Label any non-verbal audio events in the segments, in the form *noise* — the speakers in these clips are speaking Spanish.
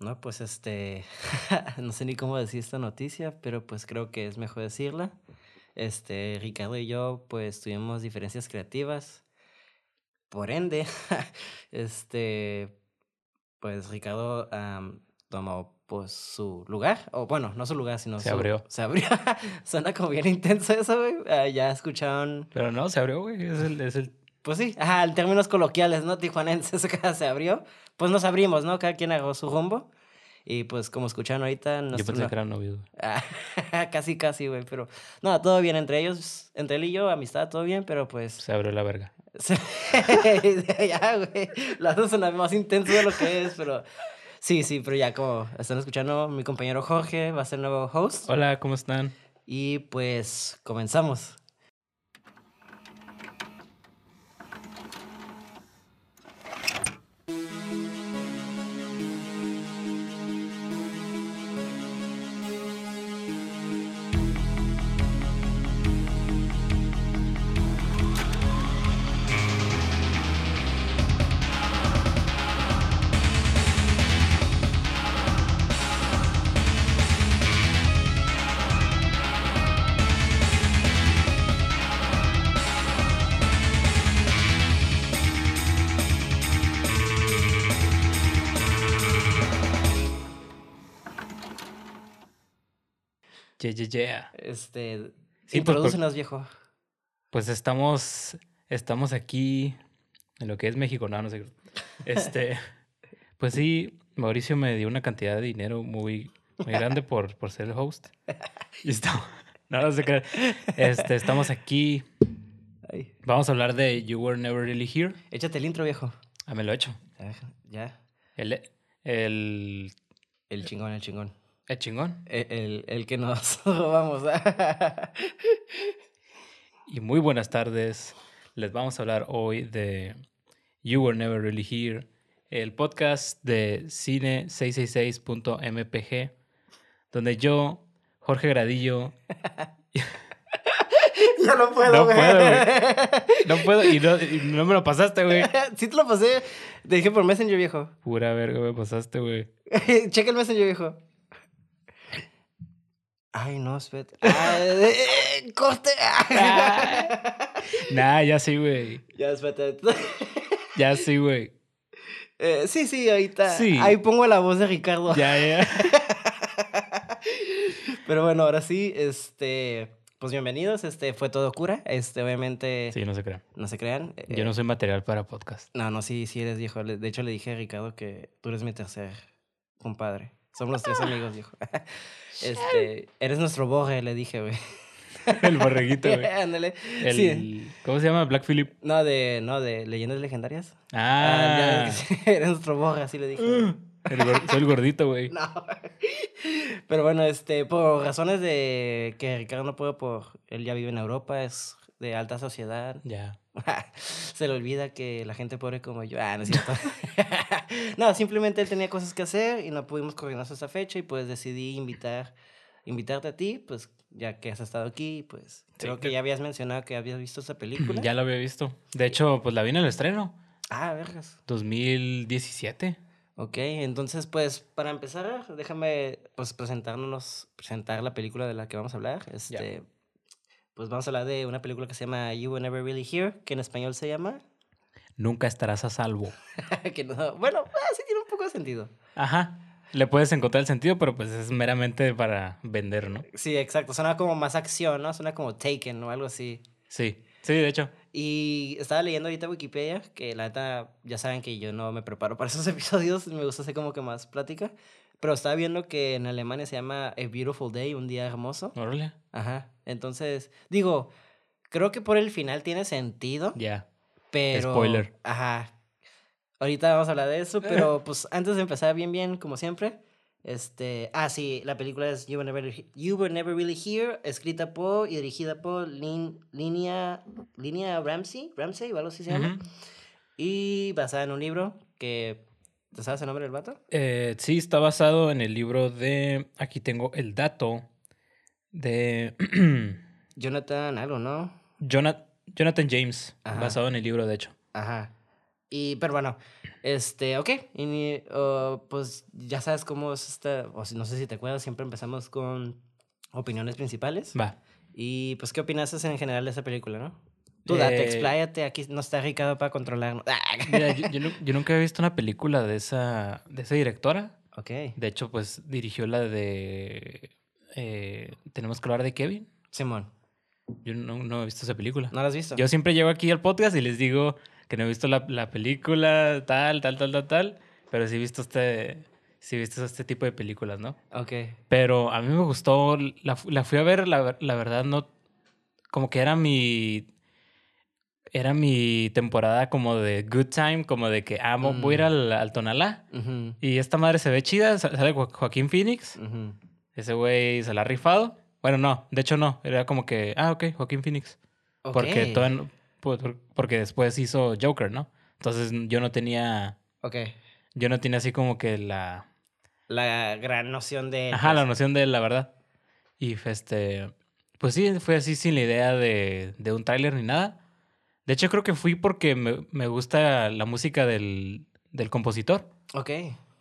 No, pues este, *laughs* no sé ni cómo decir esta noticia, pero pues creo que es mejor decirla. Este, Ricardo y yo pues tuvimos diferencias creativas. Por ende, *laughs* este, pues Ricardo tomó pues su lugar, o bueno, no su lugar, sino se abrió. Se abrió. *laughs* Suena como bien intenso eso, güey. Ah, ya escucharon. Pero no, se abrió, güey. Es el, es el... Pues sí, ajá, en términos coloquiales, ¿no? Tijuanenses, *laughs* se abrió. Pues nos abrimos, ¿no? Cada quien agarró su rumbo. Y pues como escucharon ahorita... Yo pensé que eran novios. *laughs* casi, casi, güey. Pero no, todo bien entre ellos, entre él y yo, amistad, todo bien, pero pues... Se abrió la verga. *laughs* ya, güey. Las dos son más intenso de lo que es, pero... Sí, sí, pero ya como están escuchando, mi compañero Jorge va a ser nuevo host. Hola, ¿cómo están? Y pues comenzamos. Yeah, yeah, yeah. Este, sí, pues, viejo. Pues estamos, estamos aquí en lo que es México, no, no sé. Este, *laughs* pues sí, Mauricio me dio una cantidad de dinero muy, muy grande por, por ser el host. *laughs* Y estamos, *laughs* no, no sé qué. Este, estamos aquí. Vamos a hablar de You Were Never Really Here. Échate el intro, viejo. Ah, me lo he hecho. Ya. El, el... El chingón, el chingón. ¿El chingón? E, el, el, que nos *laughs* robamos. y muy buenas tardes. Les vamos a hablar hoy de You Were Never Really Here, el podcast de cine666.mpg, donde yo, Jorge Gradillo. *laughs* Ya no puedo, no Puedo, güey. No puedo, y no, y no, me lo pasaste, güey. *laughs* Sí te lo pasé. Te dije por Messenger, viejo. Pura verga me pasaste, güey. Checa el Messenger, viejo. Ay, no, espérate. Ah, corte. *laughs* nah, ya sí, güey. Ya, espérate. ya sí, güey. Eh, sí, sí, ahorita. Sí. Ahí pongo la voz de Ricardo. Ya, ya. *laughs* Pero bueno, ahora sí, este. Pues bienvenidos, este fue todo cura. Este, obviamente. Sí, no se crean. No se crean. Yo no soy material para podcast. No, no, sí, sí eres viejo. De hecho, le dije a Ricardo que tú eres mi tercer compadre. Somos los tres amigos, viejo. *laughs* Este, eres nuestro boje, le dije, güey. *laughs* El borreguito, güey. *laughs* Ándale. sí. ¿Cómo se llama? Black Philip. No, de, no, de leyendas legendarias. Ah. ah eres nuestro boje, así le dije. Uh, *gasps* soy el gordito, güey. No. Pero bueno, este, por razones de que Ricardo no puede por. Él ya vive en Europa, es de alta sociedad. Ya. *laughs* Se le olvida que la gente pobre como yo. Ah, no es cierto. *laughs* no, simplemente él tenía cosas que hacer y no pudimos coordinarnos esa fecha y pues decidí invitar, invitarte a ti, pues ya que has estado aquí, pues creo que ya habías mencionado que habías visto esa película. Ya lo había visto. De hecho, pues la vi en el estreno. Ah, vergas. 2017. Ok, entonces pues para empezar, déjame pues presentarnos, presentar la película de la que vamos a hablar. Este, pues vamos a hablar de una película que se llama You Were Never Really Here, que en español se llama... Nunca estarás a salvo. *laughs* que no, bueno, ah, sí tiene un poco de sentido. Ajá. Le puedes encontrar el sentido, pero pues es meramente para vender, ¿no? Sí, exacto. Suena como más acción, ¿no? Suena como Taken o algo así. Sí, sí, de hecho. Y estaba leyendo ahorita Wikipedia, que la neta, ya saben que yo no me preparo para *laughs* esos episodios, me gusta hacer como que más plática. Pero estaba viendo que en Alemania se llama A Beautiful Day, un día hermoso. Órale. Ajá. Entonces, digo, creo que por el final tiene sentido. Ya. Pero. Spoiler. Ajá. Ahorita vamos a hablar de eso, *laughs* pero pues antes de empezar bien, bien, como siempre. Este. Ah, sí, la película es You Were Never, you Were Never Really Here, escrita por y dirigida por Lin, Linia, Linia Ramsey, Ramsey, algo así se llama. Y basada en un libro que ¿Te sabes el nombre del vato? Eh, sí, está basado en el libro de. Aquí tengo el dato de. *clears throat* Jonathan, algo, ¿no? Jonathan, Jonathan James, basado en el libro, de hecho. Ajá. Y, pero bueno, este, ok. Y, uh, pues ya sabes cómo es esta, o si, no sé si te acuerdas, siempre empezamos con opiniones principales. Va. Y pues, ¿qué opinas en general de esa película, no? Tú date, Eh, expláyate, aquí no está Ricardo para controlarnos. *laughs* Mira, yo, yo nu- yo nunca había visto una película de esa, de esa directora. ok. De hecho, pues dirigió la de... eh, Tenemos que hablar de Kevin. Simón, Yo no, no he visto esa película. ¿no la has visto? Yo siempre llego aquí al podcast y les digo que no he visto la, la película, tal, tal, tal, tal, tal. Pero sí he visto este, sí he visto este tipo de películas, ¿no? Ok. Pero a mí me gustó, la, la fui a ver, la, la verdad no, como que era mi, era mi temporada como de good time, como de que, ah, mo- voy a ir Mm. al, al Tonalá. Y esta madre se ve chida, sa- sale Jo- Joaquín Phoenix, ujú. Ese güey se la ha rifado. Bueno, no, de hecho no, era como que, ah, ok, Joaquín Phoenix. Porque, Ok, todavía no- por- por- porque después hizo Joker, ¿no? Entonces yo no tenía, Ok. yo no tenía así como que la... La gran noción de... Ajá, la pues, noción de la verdad. Y este, pues sí, fue así sin la idea de, de un tráiler ni nada. De hecho, creo que fui porque me, me gusta la música del, del compositor, Ok.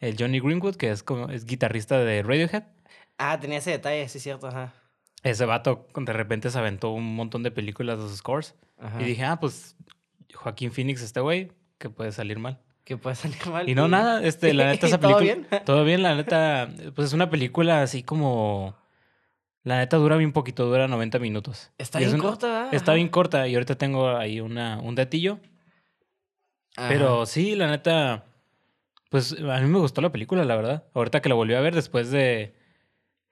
el Johnny Greenwood, que es, como, es guitarrista de Radiohead. Ah, tenía ese detalle, sí, cierto, ajá. Ese vato de repente se aventó un montón de películas de sus scores. Ajá. Y dije, ah, pues Joaquín Phoenix, este güey, que puede salir mal. Que puede salir mal. Y no, nada, este, la *laughs* neta, esa ¿Todo película. bien? *laughs* Todo bien, la neta. Pues es una película así como. La neta dura bien poquito, dura 90 minutos. Está Y es bien una- corta, ¿verdad? Está bien corta y ahorita tengo ahí una, un datillo. Ajá. Pero sí, la neta. Pues a mí me gustó la película, la verdad. Ahorita que la volví a ver después de.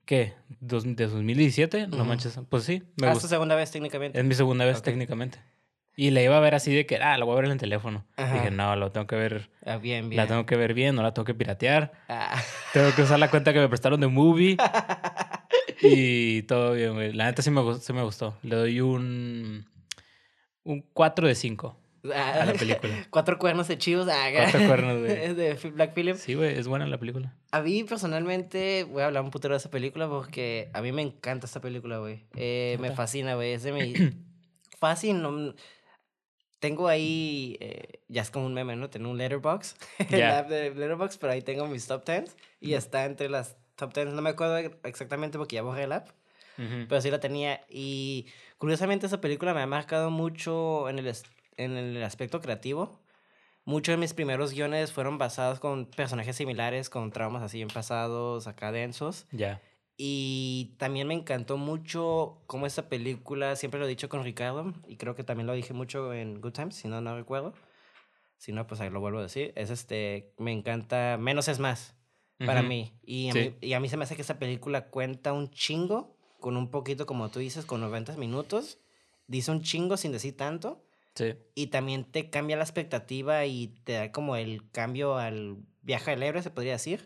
¿Qué? Dos- ¿De 2017? No Ujú. manches. Pues sí, me Ah, es tu segunda vez técnicamente. Es mi segunda vez técnicamente. Y la iba a ver así de que, ah, la voy a ver en el teléfono. Ajá. Dije, no, lo tengo que ver. Ah, bien, bien. La tengo que ver bien, no la tengo que piratear. Ah. *laughs* Tengo que usar la cuenta que me prestaron de Movie. *laughs* y todo bien, güey. La neta sí me, gustó, sí me gustó. Le doy un. Un 4 de 5 a la película. *laughs* Cuatro cuernos de chivos. Ah, Cuatro *laughs* cuernos, güey. De Black Phillip. Sí, güey, es buena la película. A mí personalmente voy a hablar un putero de esa película porque a mí me encanta esta película, güey. Eh, me fascina, güey. Es de mi... *coughs* Fácil, no... Tengo ahí, eh, ya es como un meme, ¿no? Tengo un letterbox, *laughs* el Ya. app de letterbox, pero ahí tengo mis top 10 y está entre las top 10. No me acuerdo exactamente porque ya borré el app, Ujú. pero sí la tenía. Y curiosamente esa película me ha marcado mucho en el, en el aspecto creativo. Muchos de mis primeros guiones fueron basados con personajes similares, con traumas así en pasados, acá densos. Ya. Y también me encantó mucho cómo esta película, siempre lo he dicho con Ricardo, y creo que también lo dije mucho en Good Times, si no, no recuerdo. Si no, pues ahí lo vuelvo a decir. Es este, me encanta, menos es más para Ujú. mí. Y a, Sí. mí. y a mí se me hace que esta película cuenta un chingo, con un poquito, como tú dices, con 90 minutos. Dice un chingo sin decir tanto. Sí. Y también te cambia la expectativa y te da como el cambio al viaje del héroe, se podría decir.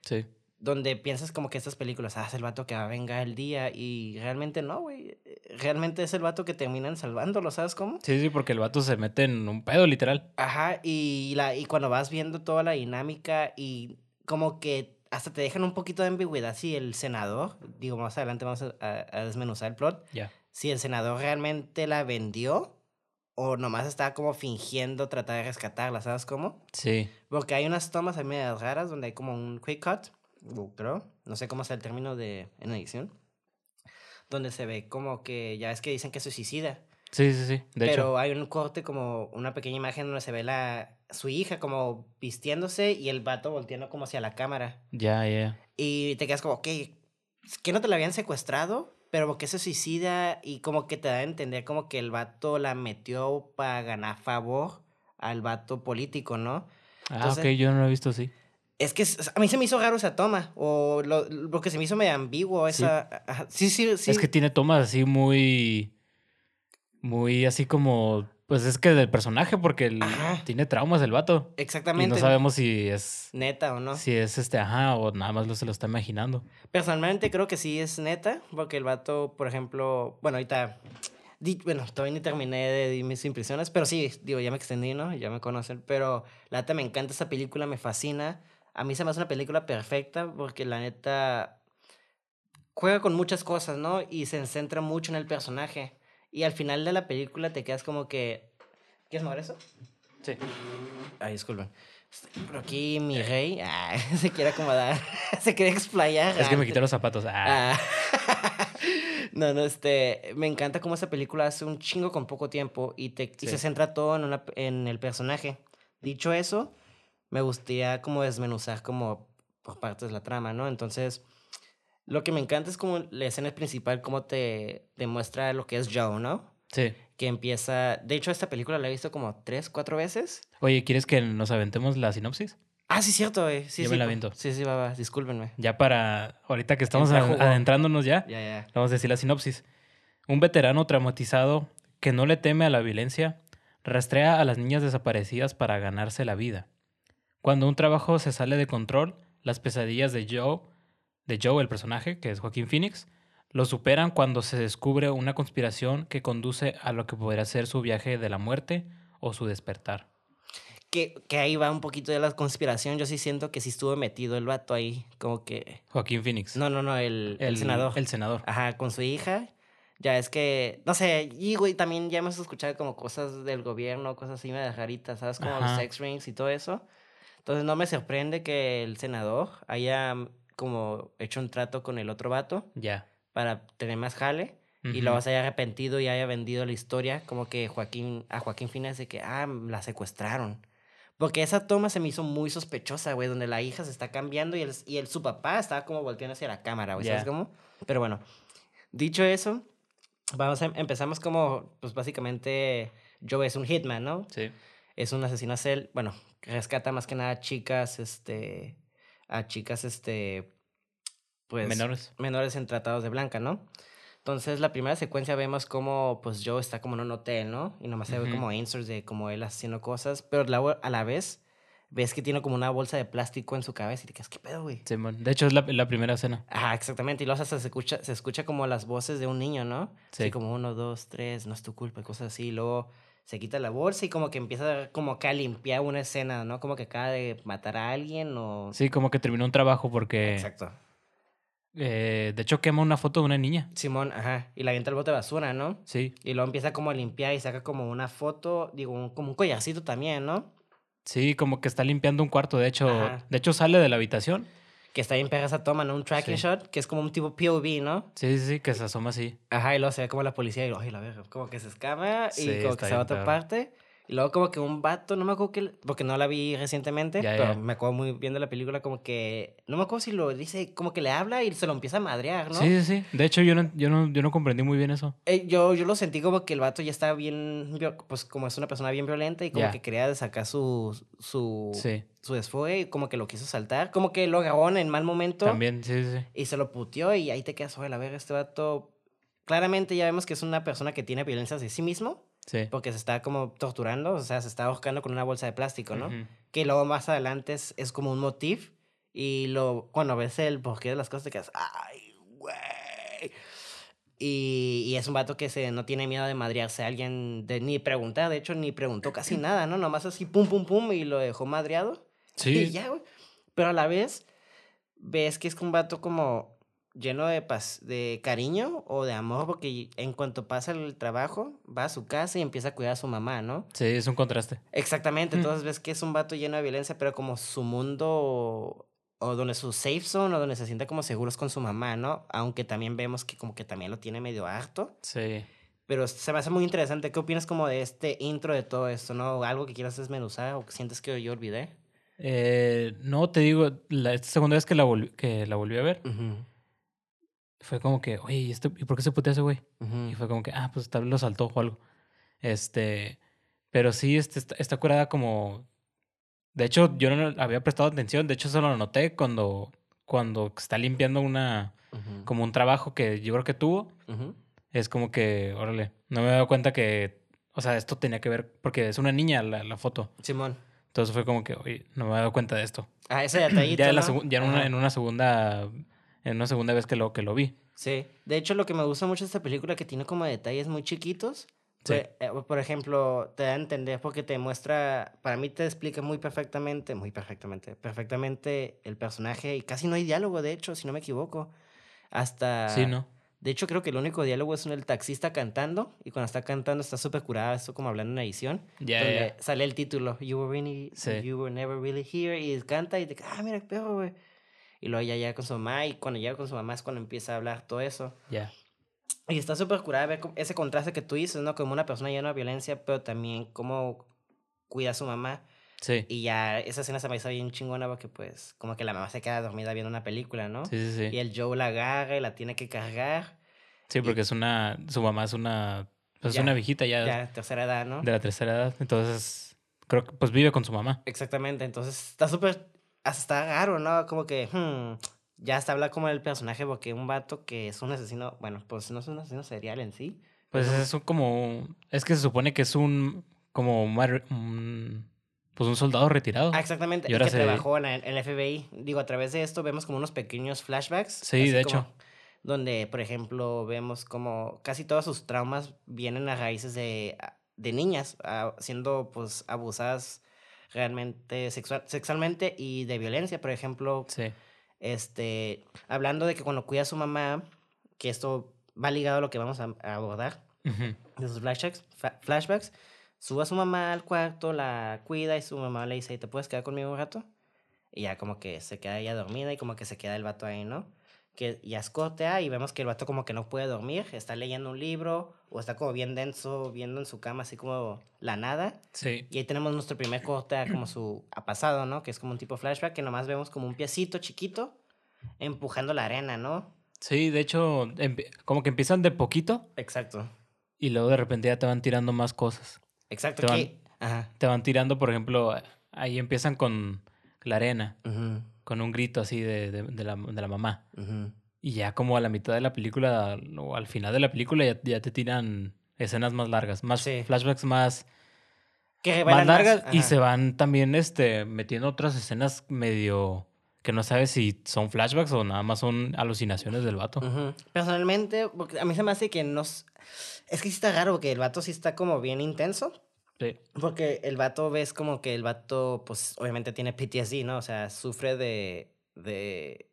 Sí. Donde piensas como que estas películas, ah, es el vato que va a vengar el día. Y realmente no, güey. Realmente es el vato que terminan salvándolo, ¿sabes cómo? Sí, sí, porque el vato se mete en un pedo, literal. Ajá, y, la, y cuando vas viendo toda la dinámica y como que hasta te dejan un poquito de ambigüedad si el senador, digo, más adelante vamos a, a- a desmenuzar el plot, Ya. si el senador realmente la vendió o nomás estaba como fingiendo tratar de rescatarla, ¿sabes cómo? Sí. Porque hay unas tomas ahí medio raras donde hay como un quick cut, o creo, no sé cómo sea el término de en edición, donde se ve como que ya es que dicen que se suicida. Sí, sí, sí. De pero hecho. hay un corte como una pequeña imagen donde se ve la su hija como vistiéndose y el vato volteando como hacia la cámara. Ya, ya. Y te quedas como, ok, que no te la habían secuestrado, pero porque se suicida y como que te da a entender como que el vato la metió para ganar favor al vato político, ¿no? Ah, ok, yo no lo he visto así. Es que a mí se me hizo raro esa toma, o lo, lo que se me hizo medio ambiguo Sí. esa... ajá, Sí, sí, sí. Es que tiene tomas así muy. Muy así como. Pues es que del personaje, porque el- tiene traumas el vato. Y Exactamente. no sabemos si es. Neta o no. Si es este, ajá, o nada más lo, se lo está imaginando. Personalmente creo que sí es neta, porque el vato, por ejemplo, bueno, ahorita, di- bueno, todavía ni terminé de decir mis impresiones, pero sí, digo, ya me extendí, ¿no? Ya me conocen, pero la neta me encanta esa película, me fascina. A mí se me hace una película perfecta porque la neta juega con muchas cosas, ¿no? Y se centra mucho en el personaje. Y al final de la película te quedas como que... ¿Quieres mover eso? Sí. Ay, disculpen. Pero aquí mi rey ah, *laughs* se quiere acomodar, *laughs* se quiere explayar. Es que me ah, quité los zapatos. Ah. Ah. *laughs* no, no, este, me encanta cómo esta película hace un chingo con poco tiempo y, te, y se centra todo en, una, en el personaje. Dicho eso, me gustaría como desmenuzar como por partes la trama, ¿no? Entonces, lo que me encanta es como la escena principal, cómo te demuestra lo que es Joe, ¿no? Sí. Que empieza, de hecho, esta película la he visto como tres, cuatro veces. Oye, ¿quieres que nos aventemos la sinopsis? Ah, sí, cierto, güey. Sí, Yo sí. me la aviento. Sí, sí, va, va. Discúlpenme. Ya para. Ahorita que estamos Entra adentrándonos ya, Ya, ya. vamos a decir la sinopsis. Un veterano traumatizado que no le teme a la violencia rastrea a las niñas desaparecidas para ganarse la vida. Cuando un trabajo se sale de control, las pesadillas de Joe, de Joe, el personaje, que es Joaquín Phoenix, lo superan cuando se descubre una conspiración que conduce a lo que podría ser su viaje de la muerte o su despertar. Que, que ahí va un poquito de la conspiración. Yo sí siento que sí estuvo metido el vato ahí. Como que. Joaquín Phoenix. No, no, no, el, el, senador. El senador. Ajá, con su hija. Ya es que, no sé, y güey, también ya hemos escuchado como cosas del gobierno, cosas así medio raritas, ¿sabes? Como los Ajá. sex rings y todo eso. Entonces no me sorprende que el senador haya como hecho un trato con el otro vato Ya. para tener más jale y Ujú. luego se haya arrepentido y haya vendido la historia como que Joaquín, a Joaquín Phoenix de que, ah, la secuestraron. Porque esa toma se me hizo muy sospechosa, güey, donde la hija se está cambiando y el, y el su papá estaba como volteando hacia la cámara, güey, ¿sabes Ya. cómo? Pero bueno, dicho eso, vamos a, empezamos como, pues básicamente, Joe es un hitman, ¿no? Sí. Es un asesino a cel, bueno, rescata más que nada chicas, este, a chicas, este, pues... Menores. menores en tratados de blanca, ¿no? Entonces, la primera secuencia vemos como, pues, Joe está como en un hotel, ¿no? Y nomás se ve como inserts de como él haciendo cosas, pero a la vez ves que tiene como una bolsa de plástico en su cabeza y te quedas, ¿qué pedo, güey? Simón. De hecho, es la, la primera escena. Ajá, exactamente. Y luego hasta se escucha, se escucha como las voces de un niño, ¿no? Así Sí. como uno, dos, tres, no es tu culpa, y cosas así. Y luego se quita la bolsa y como que empieza como acá a limpiar una escena, ¿no? Como que acaba de matar a alguien o... Sí, como que terminó un trabajo porque. Exacto. eh, de hecho, quema una foto de una niña. Simón, ajá. Y la avienta al bote de basura, ¿no? Sí. Y luego empieza como a limpiar y saca como una foto, digo, un- como un collarcito también, ¿no? Sí, como que está limpiando un cuarto. De hecho, Ajá. de hecho sale de la habitación. Que está bien pega esa toma, ¿no? Un tracking Sí. shot, que es como un tipo POV, ¿no? Sí, sí, sí, que se asoma así. Ajá, y luego se ve como la policía y ay, la verga, como que se escama Sí, y como está que se va a otra parte. Y luego como que un vato, no me acuerdo que, porque no la vi recientemente, Ya, pero ya. me acuerdo muy bien de la película, como que, no me acuerdo si lo dice, como que le habla y se lo empieza a madrear, ¿no? Sí, sí, sí. De hecho, yo no, yo no, yo no comprendí muy bien eso. Eh, yo, yo lo sentí como que el vato ya estaba bien, pues como es una persona bien violenta y como Ya. que quería sacar su, su, Sí. su desfogue y como que lo quiso saltar, como que lo agarró en mal momento También, sí, sí, sí. y se lo puteó y ahí te quedas, oye, la verga, este vato, claramente ya vemos que es una persona que tiene violencia hacia sí mismo Sí. porque se está como torturando, o sea, se está ahorcando con una bolsa de plástico, ¿no? Ujú. Que luego más adelante es, es como un motif y lo, cuando ves el porqué de las cosas te quedas, ay, güey. Y, y es un vato que se, no tiene miedo de madrearse a alguien, de, ni preguntar, de hecho, ni preguntó casi nada, ¿no? Nomás así, pum, pum, pum, y lo dejó madreado. Y Sí. ya, güey. Pero a la vez, ves que es un vato como lleno de paz, de cariño o de amor, porque en cuanto pasa el trabajo, va a su casa y empieza a cuidar a su mamá, ¿no? Sí, es un contraste. Exactamente, Mm. entonces ves que es un vato lleno de violencia, pero como su mundo o donde su safe zone o donde se siente como seguros con su mamá, ¿no? Aunque también vemos que como que también lo tiene medio harto, Sí. pero se me hace muy interesante. ¿Qué opinas como de este intro de todo esto, no? ¿Algo que quieras desmenuzar o que sientes que yo olvidé? Eh, no, te digo, la esta segunda vez que la, volví, que la volví a ver, fue como que, oye, ¿y, este- ¿y por qué se putea ese güey? Ujú. Y fue como que, ah, pues tal vez lo saltó o algo. Este, pero sí, este, está, está curada como... De hecho, yo no había prestado atención, de hecho eso lo noté cuando, cuando está limpiando una, Ujú. como un trabajo que yo creo que tuvo. Ujú. Es como que, órale, no me he dado cuenta que, o sea, esto tenía que ver, porque es una niña la, la foto. Simón. Entonces fue como que, oye, no me he dado cuenta de esto. Ah, ese detallito, ya en, la ya en, una, en una segunda, en una segunda vez que lo, que lo vi. Sí. De hecho, lo que me gusta mucho de esta película que tiene como detalles muy chiquitos. Sí. Por, eh, por ejemplo, te da a entender porque te muestra, para mí te explica muy perfectamente, muy perfectamente, perfectamente el personaje y casi no hay diálogo, de hecho, si no me equivoco. Hasta Sí, ¿no? De hecho, creo que el único diálogo es el taxista cantando. Y cuando está cantando está súper curada, esto como hablando en edición. Ya, donde ya. sale el título, You were, really, Sí. you were never really here. Y canta y te ah, mira qué perro, güey. Y luego ya llega con su mamá. Y cuando llega con su mamá es cuando empieza a hablar todo eso. Ya. Y está súper curada ver ese contraste que tú dices, ¿no? Como una persona llena de violencia, pero también cómo cuida a su mamá. Sí. Y ya esa escena se me hizo bien chingona porque, pues, como que la mamá se queda dormida viendo una película, ¿no? Sí, sí, Y sí. el Joe la agarra y la tiene que cargar. Sí, porque es una. Su mamá es una. Pues Ya, es una viejita ya, Ya, tercera edad, ¿no? de la tercera edad. Entonces, creo que pues vive con su mamá. Exactamente, entonces está súper, hasta está raro, ¿no? Como que, hmm, ya hasta habla como el personaje porque un vato que es un asesino, bueno, pues no es un asesino serial en sí. Pues es un como. Es que se supone que es un. Como un. pues un soldado retirado. Ah, exactamente, Y y, ahora que se- trabajó en el, FBI. Digo, a través de esto vemos como unos pequeños flashbacks. Sí, de como hecho. Donde, por ejemplo, vemos como casi todos sus traumas vienen a raíces de, de niñas ah, siendo pues abusadas realmente sexual, sexualmente y de violencia. Por ejemplo, Sí. este, hablando de que cuando cuida a su mamá, que esto va ligado a lo que vamos a, a abordar, Ujú. de sus flashbacks, flashbacks, sube a su mamá al cuarto, la cuida y su mamá le dice, ¿te puedes quedar conmigo un rato? Y ya como que se queda ella dormida y como que se queda el vato ahí, ¿no? Que ya es corte A y vemos que el vato como que no puede dormir, está leyendo un libro o está como bien denso, viendo en su cama así como la nada. Sí. Y ahí tenemos nuestro primer corte como su a pasado, ¿no? Que es como un tipo flashback que nomás vemos como un piecito chiquito empujando la arena, ¿no? Sí, de hecho, como que empiezan de poquito Exacto. y luego de repente ya te van tirando más cosas. Exacto. Te que- Ajá. Te van tirando, por ejemplo, ahí empiezan con la arena, Ujú, con un grito así de, de- de la, de la mamá. Y ya como a la mitad de la película o al final de la película ya, ya te tiran escenas más largas, más Sí. flashbacks más, Que más largas y se van también este, metiendo otras escenas medio que no sabes si son flashbacks o nada más son alucinaciones del vato. Personalmente, porque a mí se me hace que no... Es que sí está raro porque el vato sí está como bien intenso. Sí. Porque el vato ves como que el vato, pues obviamente tiene PTSD, ¿no? O sea, sufre de... de...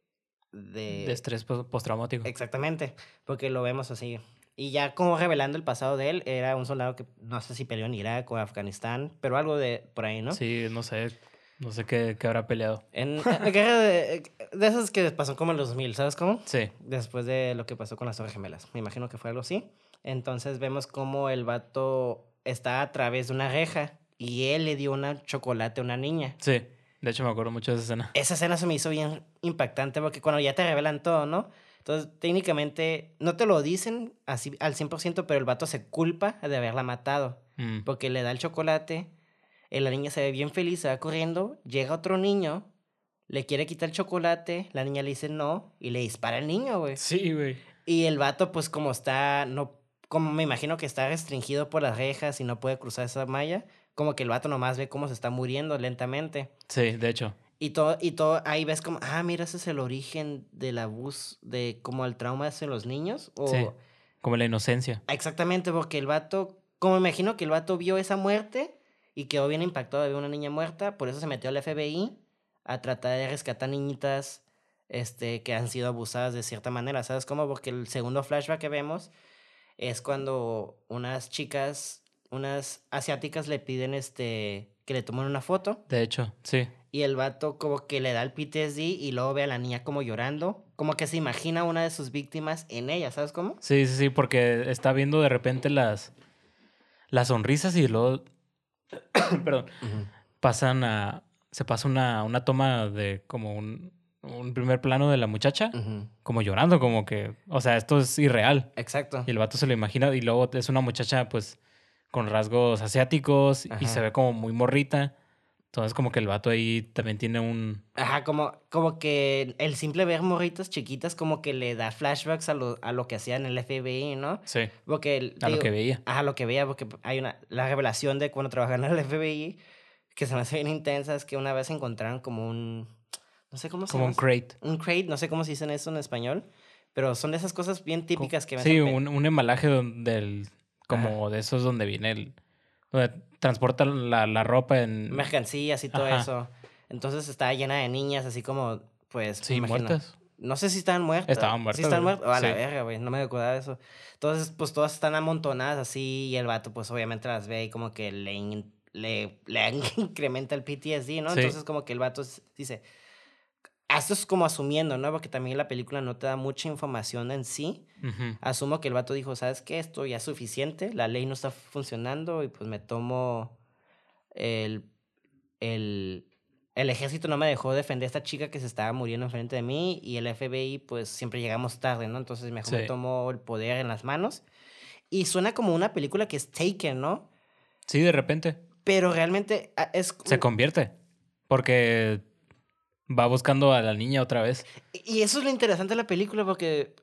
de... De estrés pos- postraumático. Exactamente, porque lo vemos así. Y ya como revelando el pasado de él, era un soldado que no sé si peleó en Irak o Afganistán, pero algo de por ahí, ¿no? Sí, no sé, no sé qué, qué habrá peleado. En, en la guerra de, de esas que pasó como en los 2000, ¿sabes cómo? Sí, Después de lo que pasó con las Torres Gemelas. Me imagino que fue algo así. Entonces vemos como el vato está a través de una reja y él le dio una chocolate a una niña. sí. De hecho, me acuerdo mucho de esa escena. Esa escena se me hizo bien impactante porque cuando ya te revelan todo, ¿no? Entonces, técnicamente, no te lo dicen así al 100%, pero el vato se culpa de haberla matado. Mm. Porque le da el chocolate, eh, la niña se ve bien feliz, se va corriendo, llega otro niño, le quiere quitar el chocolate, la niña le dice no y le dispara al niño, güey. Sí, güey. Y el vato, pues como está, no, como me imagino que está restringido por las rejas y no puede cruzar esa malla, como que el vato nomás ve cómo se está muriendo lentamente. Sí, de hecho. Y todo, y todo, ahí ves como, ah, mira, ese es el origen del abuso, de como el trauma en los niños. O, Sí. Como la inocencia. Exactamente, porque el vato, como me imagino que el vato vio esa muerte y quedó bien impactado de ver una niña muerta, por eso se metió al FBI a tratar de rescatar niñitas este, que han sido abusadas de cierta manera, ¿sabes cómo? Porque el segundo flashback que vemos es cuando unas chicas, unas asiáticas le piden este, que le tomen una foto De hecho, sí. y el vato como que le da el PTSD y luego ve a la niña como llorando, como que se imagina una de sus víctimas en ella, ¿sabes cómo? Sí, sí, sí, porque está viendo de repente las, las sonrisas y luego, *coughs* perdón, pasan a, se pasa una, una toma de como un, un primer plano de la muchacha, como llorando, como que, o sea, esto es irreal. Exacto. Y el vato se lo imagina y luego es una muchacha pues con rasgos asiáticos y se ve como muy morrita. Entonces como que el vato ahí también tiene un... Ajá, como, como que el simple ver morritas chiquitas como que le da flashbacks a lo, a lo que hacía en el FBI, ¿no? Sí, Porque a lo que veía. Ajá, lo que veía, porque hay una, la revelación de cuando trabajaban en el FBI, que se me hace bien intensa, es que una vez encontraron como un, no sé cómo se Como un crate. un crate, no sé cómo se dicen eso en español, pero son de esas cosas bien típicas que me Sí, hacen un, un embalaje del... Como de esos donde viene el... Donde transportan la, la ropa en... mercancías y todo Ajá. eso. Entonces estaba llena de niñas, así como, pues, Sí, imagino, muertas. No sé si estaban muertos. Estaban muertos, Sí, estaban güey. muertos. Oh, a la Sí. verga, güey. No me acordaba de eso. Entonces, pues todas están amontonadas así. Y el vato, pues obviamente las ve y como que le, le, le *laughs* incrementa el PTSD, ¿no? Sí. Entonces, como que el vato dice. Esto es como asumiendo, ¿no? Porque también la película no te da mucha información en sí. Asumo que el vato dijo, ¿sabes qué? Esto ya es suficiente, la ley no está funcionando y pues me tomo el, el, el ejército no me dejó defender a esta chica que se estaba muriendo enfrente de mí y el FBI pues siempre llegamos tarde, ¿no? Entonces mejor me tomo el poder en las manos. Y suena como una película que es Taken, ¿no? Sí, de repente Pero realmente ah, es... se convierte. Porque va buscando a la niña otra vez. Y eso es lo interesante de la película porque,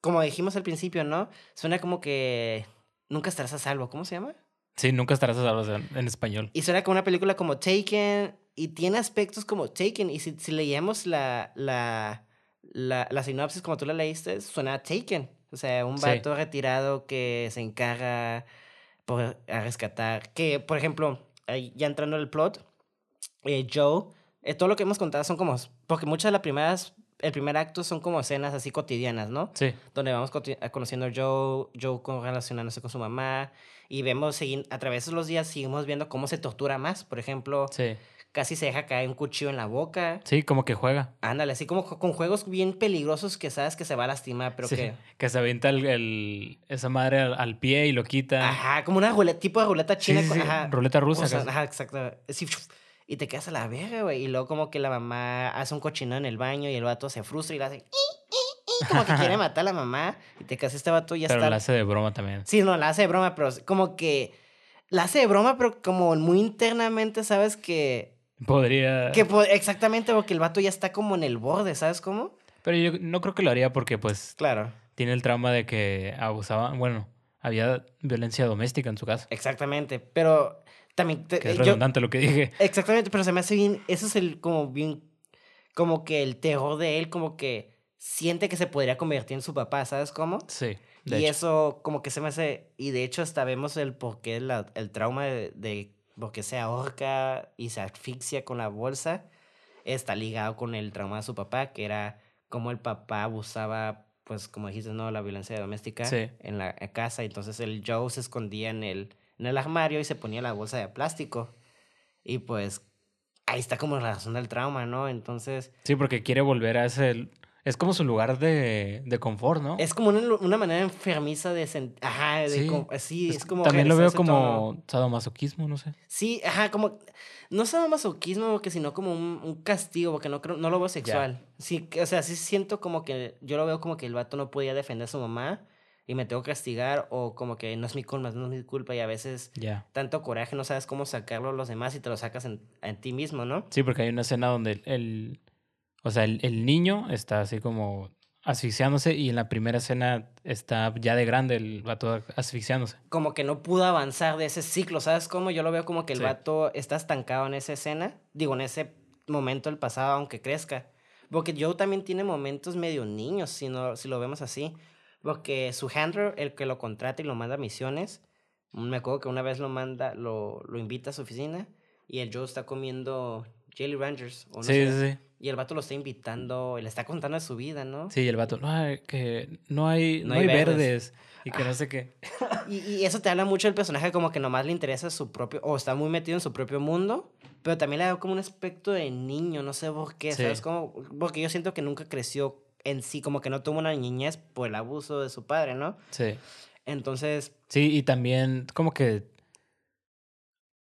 como dijimos al principio, ¿no? Suena como que nunca estarás a salvo. ¿Cómo se llama? Sí, nunca estarás a salvo en, en español. Y suena como una película como Taken y tiene aspectos como Taken. Y si, si leíamos la, la, la, la sinopsis como tú la leíste, suena a Taken. O sea, un Sí. vato retirado que se encarga por, a rescatar. Que, por ejemplo, ya entrando en el plot, eh, Joe, eh, todo lo que hemos contado son como. Porque muchas de las primeras. El primer acto son como escenas así cotidianas, ¿no? Sí, donde vamos a- conociendo a Joe, Joe con, relacionándose con su mamá, y vemos, a través de los días, seguimos viendo cómo se tortura más. Por ejemplo, sí. casi se deja caer un cuchillo en la boca. Sí, como que juega. Ándale, así como co- con juegos bien peligrosos que sabes que se va a lastimar, pero Sí, que... que se avienta el, el- esa madre al, al pie y lo quita. Ajá, como una ruleta, tipo de ruleta china. sí, sí, ajá, Ruleta rusa. o sea, ajá, exacto. Sí, *sniffs* y te quedas a la verga, güey. Y luego como que la mamá hace un cochino en el baño y el vato se frustra y le hace... Como que quiere *laughs* matar a la mamá y te quedas este vato ya Pero está... la hace de broma también. Sí, no, la hace de broma, pero como que. La hace de broma, pero como muy internamente, ¿sabes? Que. Podría. que po- exactamente, porque el vato ya está como en el borde, ¿sabes cómo? Pero yo no creo que lo haría porque, pues, Claro. tiene el trauma de que abusaban. Bueno, había violencia doméstica en su casa. Exactamente. Pero también. te- Que es eh, yo- redundante lo que dije. exactamente, pero se me hace bien. Eso es el como bien. Como que el terror de él, como que siente que se podría convertir en su papá, ¿sabes cómo? Sí. De y hecho. eso como que se me hace, y de hecho hasta vemos el porqué, la, el trauma de, de por qué se ahorca y se asfixia con la bolsa, está ligado con el trauma de su papá, que era como el papá abusaba, pues como dijiste, ¿no? La violencia doméstica Sí. en la casa, entonces el Joe se escondía en el, en el armario y se ponía la bolsa de plástico. Y pues ahí está como la razón del trauma, ¿no? Entonces... Sí, porque quiere volver a ese. Es como su lugar de, de confort, ¿no? Es como una, una manera enfermiza de sentir. Ajá, de Sí. com- sí, es, Es- como. También lo veo como sadomasoquismo, no sé. Sí, ajá, como. No solo masoquismo, porque sino como un, un castigo, porque no creo, no lo veo sexual. Sí, que- o sea, sí siento como que. Yo lo veo como que el vato no podía defender a su mamá y me tengo que castigar, o como que no es mi culpa, no es mi culpa, y a veces Ya. tanto coraje no sabes cómo sacarlo a los demás y te lo sacas en, en ti mismo, ¿no? Sí, porque hay una escena donde el. el- o sea, el, el niño está así como asfixiándose y en la primera escena está ya de grande el vato asfixiándose. como que no pudo avanzar de ese ciclo, ¿sabes cómo? Yo lo veo como que el Sí. vato está estancado en esa escena, digo, en ese momento del pasado, aunque crezca. Porque Joe también tiene momentos medio niños, si, no, si lo vemos así. Porque su handler, el que lo contrata y lo manda a misiones, me acuerdo que una vez lo manda, lo, lo invita a su oficina y el Joe está comiendo Jelly Rangers. O no sí, sé, sí. Y el vato lo está invitando y le está contando de su vida, ¿no? Sí, y el vato, no, hay- que no hay, No no hay verdes". verdes. Y que no sé qué. *laughs* Y, y eso te habla mucho del personaje como que nomás le interesa su propio, o está muy metido en su propio mundo, pero también le da como un aspecto de niño, no sé por qué, Sí. ¿sabes? Como, porque yo siento que nunca creció en sí, como que no tuvo una niñez por el abuso de su padre, ¿no? Sí. Entonces, Sí, y también como que...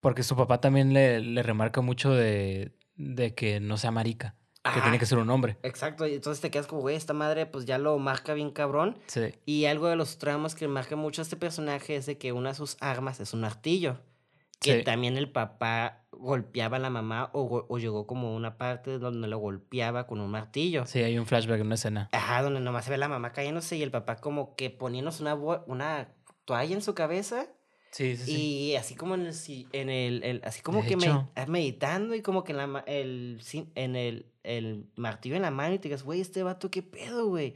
Porque su papá también le, le remarca mucho de, de que no sea marica, que tiene que ser un hombre. exacto, y entonces te quedas como, güey, esta madre pues ya lo marca bien cabrón, Sí, y algo de los tramos que marca mucho a este personaje es de que una de sus armas es un martillo. Que Sí. también el papá golpeaba a la mamá o, o llegó como una parte donde lo golpeaba con un martillo. sí, hay un flashback en una escena. Ajá, donde nomás se ve la mamá cayéndose y el papá como que poniéndose una, una toalla en su cabeza Sí, sí, sí. y así como en el, en el, el- así como De que hecho. ah, meditando y como que en, la, el, en el, el martillo en la mano y te digas, güey, este vato, ¿qué pedo, güey?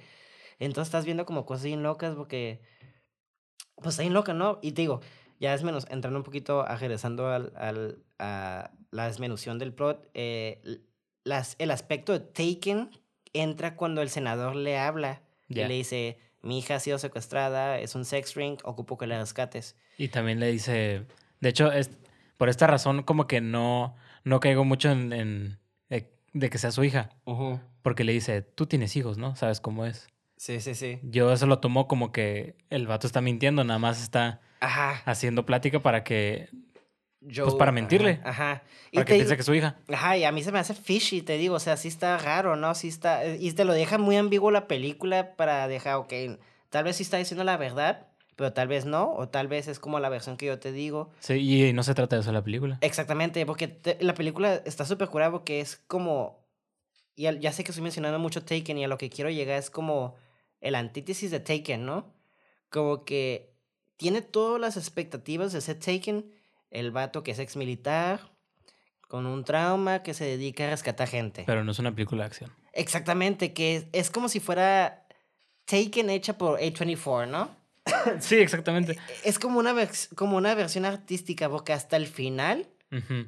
Entonces estás viendo como cosas bien locas porque, pues bien loca, ¿no? Y te digo, ya es menos, entrando un poquito, regresando al, al, a la desmenución del plot, eh, las, el aspecto de Taken entra cuando el senador le habla y le dice, mi hija ha sido secuestrada, es un sex ring, ocupo que la rescates. Y también le dice, de hecho, es, por esta razón como que no, no caigo mucho en, en- de, de que sea su hija, porque le dice, tú tienes hijos, ¿no? ¿Sabes cómo es? Sí, sí, sí. Yo eso lo tomo como que el vato está mintiendo, nada más está Ajá. haciendo plática para que, Joe, Pues para mentirle. Ajá. ajá. Y para que piense que es su hija. Ajá, y a mí se me hace fishy, te digo, o sea, sí está raro, ¿no? Sí está, y te lo deja muy ambiguo la película para dejar, ok, tal vez sí está diciendo la verdad, pero tal vez no, o tal vez es como la versión que yo te digo. Sí, y no se trata de eso la película. Exactamente, porque te- la película está súper curada porque es como, y al- ya sé que estoy mencionando mucho Taken y a lo que quiero llegar es como el antítesis de Taken, ¿no? Como que tiene todas las expectativas de ser Taken, el vato que es ex militar, con un trauma que se dedica a rescatar gente. Pero no es una película de acción. Exactamente, que es, es como si fuera Taken hecha por A24, ¿no? *laughs* sí, exactamente. Es como una, como una versión artística porque hasta el final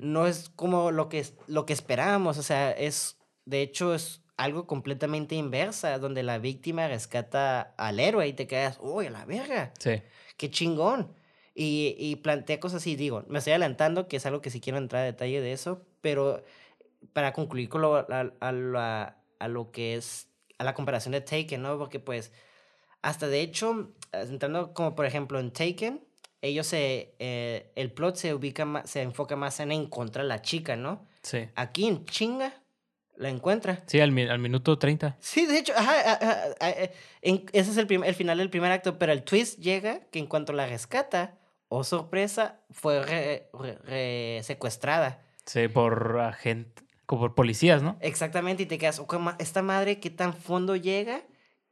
no es como lo que, lo que esperábamos, o sea, es, de hecho, es algo completamente inversa, donde la víctima rescata al héroe y te quedas, uy, a la verga, Sí. qué chingón. Y, y plantea cosas así, digo, me estoy adelantando, que es algo que sí quiero entrar a detalle de eso, pero para concluir con lo, a, a la- a lo que es, a la comparación de Taken, ¿no? Porque pues, hasta de hecho, entrando como por ejemplo en Taken, ellos se, eh, el plot se ubica más, se enfoca más en encontrar a la chica, ¿no? Sí. Aquí en chinga la encuentra. Sí, al, al minuto 30. Sí, de hecho, ajá, ajá, ajá, ajá, en- ese es el, el final del primer acto, pero el twist llega que en cuanto la rescata, oh sorpresa, fue re- re- re- secuestrada. Sí, por agente, como por policías, ¿no? Exactamente, y te quedas, "Ok, ma- esta madre, ¿qué tan fondo llega?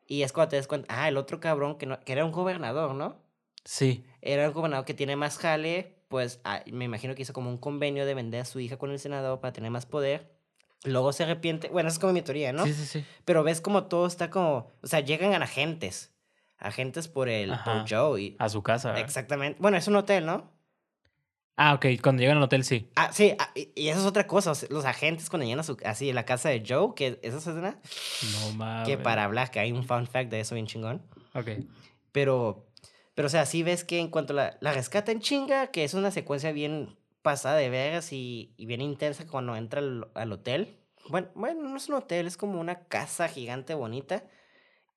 Y es cuando te das cuenta, ah, el otro cabrón que, no, que era un gobernador, ¿no? Sí. Era un gobernador que tiene más jale, pues ah, me imagino que hizo como un convenio de vender a su hija con el senador para tener más poder. Luego se arrepiente, bueno, esa es como mi teoría, ¿no? Sí, sí, sí. Pero ves como todo está como, o sea, llegan a agentes, agentes por el, Ajá. por Joe y... A su casa. ¿verdad? Exactamente, bueno, es un hotel, ¿no? Ah, ok. Cuando llegan al hotel, sí. Ah, sí, ah, y, y eso es otra cosa, los agentes cuando llegan a su, así, a la casa de Joe, que esa escena, No mames. que para hablar, que hay un fun fact de eso bien chingón. Ok. Pero, pero o sea, sí ves que en cuanto la, la rescata en chinga, que es una secuencia bien pasada de veras y, y bien intensa cuando entra al, al hotel. Bueno, bueno, no es un hotel, es como una casa gigante bonita.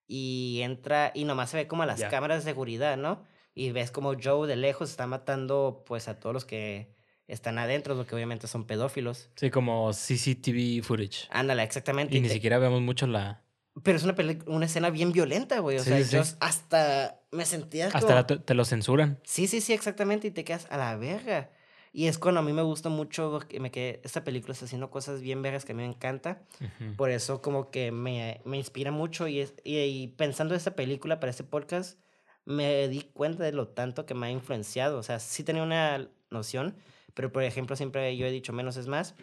Y entra y nomás se ve como las cámaras de seguridad, ¿no? Y ves como Joe de lejos está matando pues a todos los que están adentro, lo que obviamente son pedófilos. Sí, como CCTV footage. Ándale, exactamente. Y y ni te- siquiera vemos mucho la... Pero es una, una escena bien violenta, güey. O Sí, sea, sí, yo hasta me sentía. Hasta te lo censuran. Sí, sí, sí, exactamente, y te quedas a la verga. Y es cuando a mí me gusta mucho, porque me quedé, esta película está haciendo cosas bien vergas que a mí me encanta. Ujú. Por eso como que me, me inspira mucho y, es, y, y pensando en esta película para este podcast, me di cuenta de lo tanto que me ha influenciado. O sea, sí tenía una noción, pero por ejemplo siempre yo he dicho menos es más.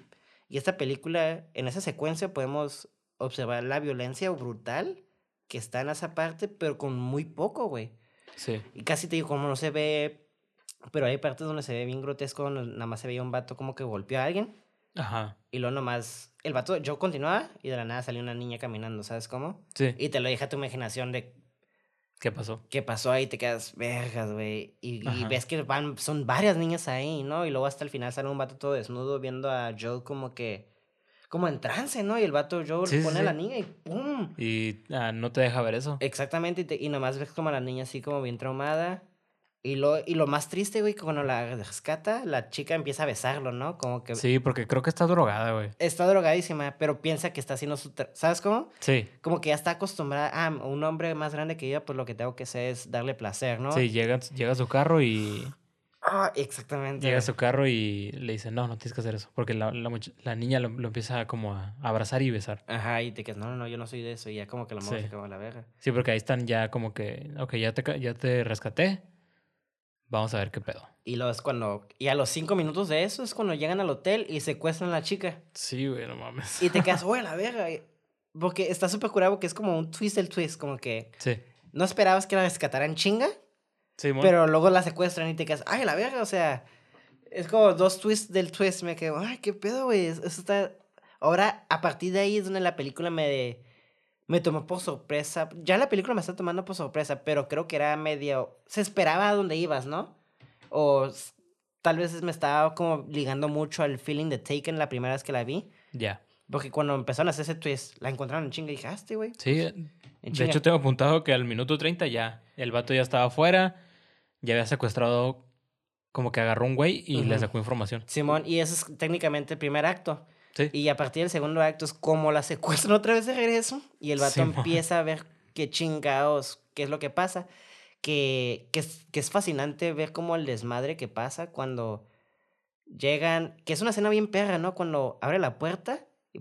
Y esta película, en esa secuencia podemos observar la violencia brutal que está en esa parte, pero con muy poco, güey. Sí. Y casi te digo, como no se ve, pero hay partes donde se ve bien grotesco, donde nada más se veía un vato como que golpeó a alguien. Ajá. Y luego nomás, el vato, yo continuaba y de la nada salió una niña caminando, ¿sabes cómo? Sí. Y te lo deja tu imaginación de ¿Qué pasó? qué pasó ahí, te quedas vergas, güey. Y, y ves que van, son varias niñas ahí, ¿no? Y luego hasta el final sale un vato todo desnudo viendo a Joe como que, como en trance, ¿no? Y el vato Joe Sí, sí, pone a la niña y ¡pum! Y ah, no te deja ver eso. Exactamente, y, te- y nomás ves como a la niña así como bien traumada. Y lo, y lo más triste, güey, que cuando la rescata, la chica empieza a besarlo, ¿no? Como que Sí, porque creo que está drogada, güey. está drogadísima, pero piensa que está haciendo su... ¿Sabes cómo? Sí. Como que ya está acostumbrada, ah, un hombre más grande que ella, pues lo que tengo que hacer es darle placer, ¿no? Sí, llega, llega a su carro y... Ah, exactamente. Llega a su carro y le dice, no, no tienes que hacer eso. Porque la, la, niña lo, lo empieza como a abrazar y besar. Ajá, y te quedas, no, no, no, yo no soy de eso. Y ya como que la morra Sí. se acaba la verga. Sí, porque ahí están ya como que, ok, ya te, ya te rescaté. Vamos a ver qué pedo. Y luego es cuando... Y a los cinco minutos de eso es cuando llegan al hotel y secuestran a la chica. Sí, güey, no mames. Y te quedas, *laughs* uy, la verga. Porque está súper curado porque es como un twist del twist, como que... Sí. No esperabas que la rescataran chinga, Sí, mon. pero luego la secuestran y te quedas, ay, la verga, o sea, es como dos twists del twist. Me quedo, ay, qué pedo, güey. Eso está. Ahora, a partir de ahí es donde la película me. Me tomó por sorpresa. Ya la película me está tomando por sorpresa, pero creo que era medio... Se esperaba a dónde ibas, ¿no? O tal vez me estaba como ligando mucho al feeling de Taken la primera vez que la vi. Ya. Porque cuando empezaron a hacer ese twist, la encontraron en chinga y dije, ah, este güey. Sí, en de chinga". hecho tengo apuntado que al minuto 30 ya, el vato ya estaba afuera, ya había secuestrado, como que agarró un güey y le Ujú. sacó información. Simón, y ese es técnicamente el primer acto. Sí. Y a partir del segundo acto es como la secuestran otra vez de regreso. Y el vato empieza a ver qué chingados, qué es lo que pasa. Que, que, es, que es fascinante ver como el desmadre que pasa cuando llegan. Que es una escena bien perra, ¿no? Cuando abre la puerta y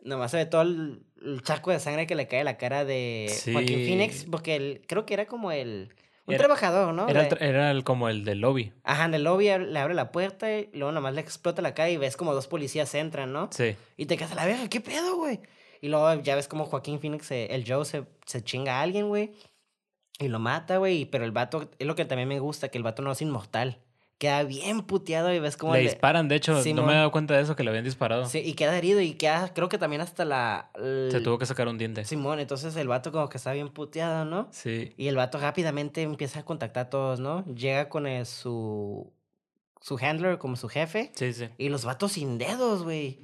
nomás se ve todo el, el charco de sangre que le cae a la cara de Joaquín Phoenix. Porque el, creo que era como el. Un Era- trabajador, ¿no? Era, De- era el- como el del lobby. Ajá, en el lobby le abre la puerta y luego nomás le explota la cara y ves como dos policías entran, ¿no? Sí. Y te quedas a la verga, ¿qué pedo, güey? Y luego ya ves como Joaquín Phoenix, el Joe, se, se chinga a alguien, güey. Y lo mata, güey. Pero el vato, es lo que también me gusta, que el vato no es inmortal. Queda bien puteado y ves como... Le disparan, de hecho, no me he dado cuenta de eso, que le habían disparado. Sí, y queda herido y queda, creo que también hasta la... Se tuvo que sacar un diente. Simón, entonces el vato como que está bien puteado, ¿no? Sí. Y el vato rápidamente empieza a contactar a todos, ¿no? Llega con el- su... Su handler, como su jefe. Sí, sí. Y los vatos sin dedos, güey.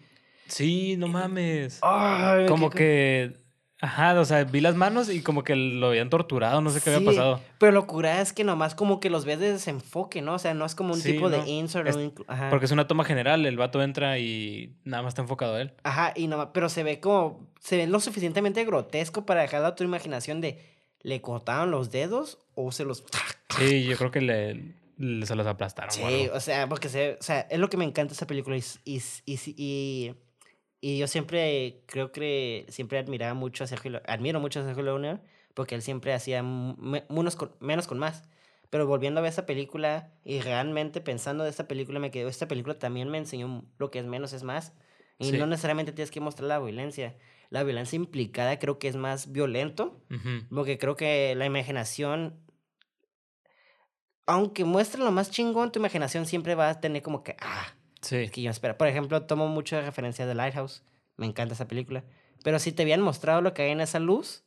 Sí, no mames. Ay, Como qué- que. Ajá, o sea, vi las manos y como que lo habían torturado, no sé qué había pasado. Pero lo cura es que nomás como que los ves de desenfoque, ¿no? O sea, no es como un Sí, tipo no. de insert Es- Ajá. Porque es una toma general, el vato entra y nada más está enfocado a él. Ajá, y nomás, pero se ve como, se ve lo suficientemente grotesco para dejar a tu imaginación de, ¿le cortaron los dedos o se los... *laughs* Sí, yo creo que le, le- se los aplastaron. Sí, o sea, porque se, o sea, es lo que me encanta de esta película y, y, y, y yo siempre, creo que siempre admiraba mucho a Sergio, admiro mucho a Sergio Leone porque él siempre hacía menos con, menos con más. Pero volviendo a ver esa película y realmente pensando de esta película, me quedó, esta película también me enseñó lo que es menos es más. Y Sí. no necesariamente tienes que mostrar la violencia. La violencia implicada creo que es más violento Ujú. porque creo que la imaginación, aunque muestre lo más chingón, tu imaginación siempre va a tener como que, ah, Sí. que yo espera. Por ejemplo, tomo mucho de referencia de Lighthouse. Me encanta esa película. Pero si te habían mostrado lo que hay en esa luz,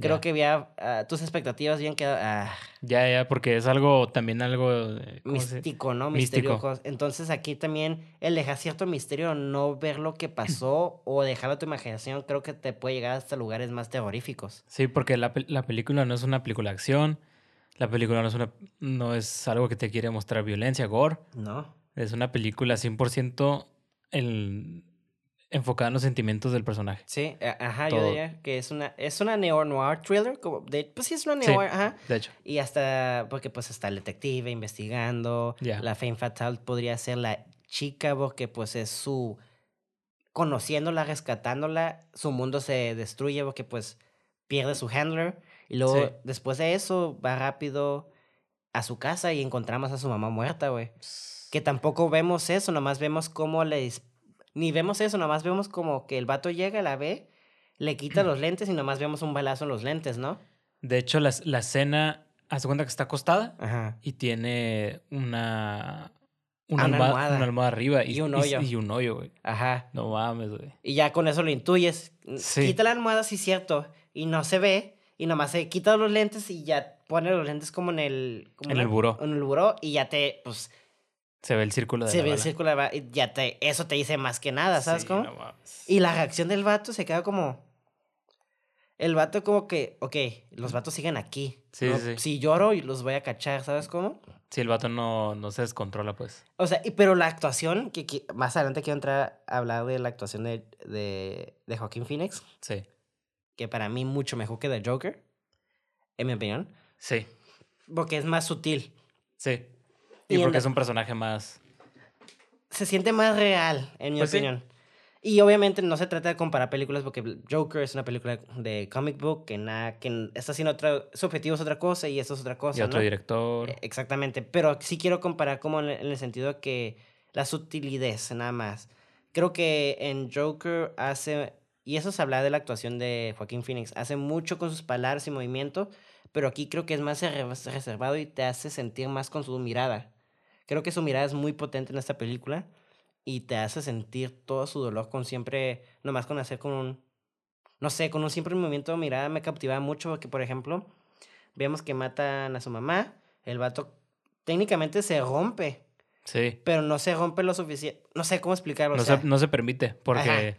creo que había, ah, tus expectativas habían quedado ah, Ya, ya, porque es algo, también algo. eh, ¿cómo se- místico, ¿no? Místico. Misterioso. Entonces aquí también el dejar cierto misterio, no ver lo que pasó *clears throat* o dejarlo a tu imaginación, creo que te puede llegar hasta lugares más terroríficos. Sí, porque la, la película no es una película de acción. La película no es, una, no es algo que te quiere mostrar violencia, gore. ¿No? Es una película 100% en- enfocada en los sentimientos del personaje. Sí, a- ajá, yo diría que es una, es una neo-noir thriller, como de, pues sí es una Sí. neo ajá. De hecho, Y hasta, porque pues está el detective investigando, la Femme Fatal podría ser la chica porque pues es su, conociéndola, rescatándola, su mundo se destruye porque pues pierde su handler y luego Sí. después de eso va rápido a su casa y encontramos a su mamá muerta, güey. Que tampoco vemos eso, nomás vemos cómo le... dis- Ni vemos eso, nomás vemos como que el vato llega, la ve, le quita los *clears throat* lentes y nomás vemos un balazo en los lentes, ¿no? de hecho la, la escena, haz de cuenta que está acostada Ajá. y tiene una, una, Ah, una almohada, almohada. una almohada arriba y, Y un hoyo. Y, un hoyo, güey. Ajá. No mames, güey. Y ya con eso lo intuyes. Sí. Quita la almohada, sí, cierto. Y no se ve. Y nomás se quita los lentes y ya pone los lentes como en el... como En una- el buró. En el buró y ya te, pues, Se ve el círculo de se la ve el círculo de y ya te... Eso te dice más que nada, ¿sabes Sí, cómo? no mames. Y la reacción del vato se queda como... El vato como que, ok, los vatos siguen aquí. Sí, ¿no? sí, sí. Si lloro y los voy a cachar, ¿sabes cómo? Si el vato no, no se descontrola, pues. O sea, y- pero la actuación, que, que más adelante quiero entrar a hablar de la actuación de, de, de Joaquín Phoenix, Sí. que para mí mucho mejor que de Joker, en mi opinión, Sí. porque es más sutil. Sí. Y Y porque es un personaje más. Se siente más real, en mi Pues sí. opinión. Y obviamente no se trata de comparar películas porque Joker es una película de comic book que nada, que está haciendo otra, su objetivo es otra cosa y esto es otra cosa. y otro ¿no? director. Eh, Exactamente, pero sí quiero comparar como en el, en el sentido que la sutilidad, nada más. Creo que en Joker hace, y eso se habla de la actuación de Joaquín Phoenix, hace mucho con sus palabras y movimiento, pero aquí creo que es más re- reservado y te hace sentir más con su mirada. Creo que su mirada es muy potente en esta película y te hace sentir todo su dolor con siempre, nomás con hacer con un, no sé, con un simple movimiento de mirada me captivaba mucho porque, por ejemplo, vemos que matan a su mamá, el vato técnicamente se rompe, Sí. pero no se rompe lo suficiente, no sé cómo explicarlo. No, o sea, se, no se permite porque Ajá.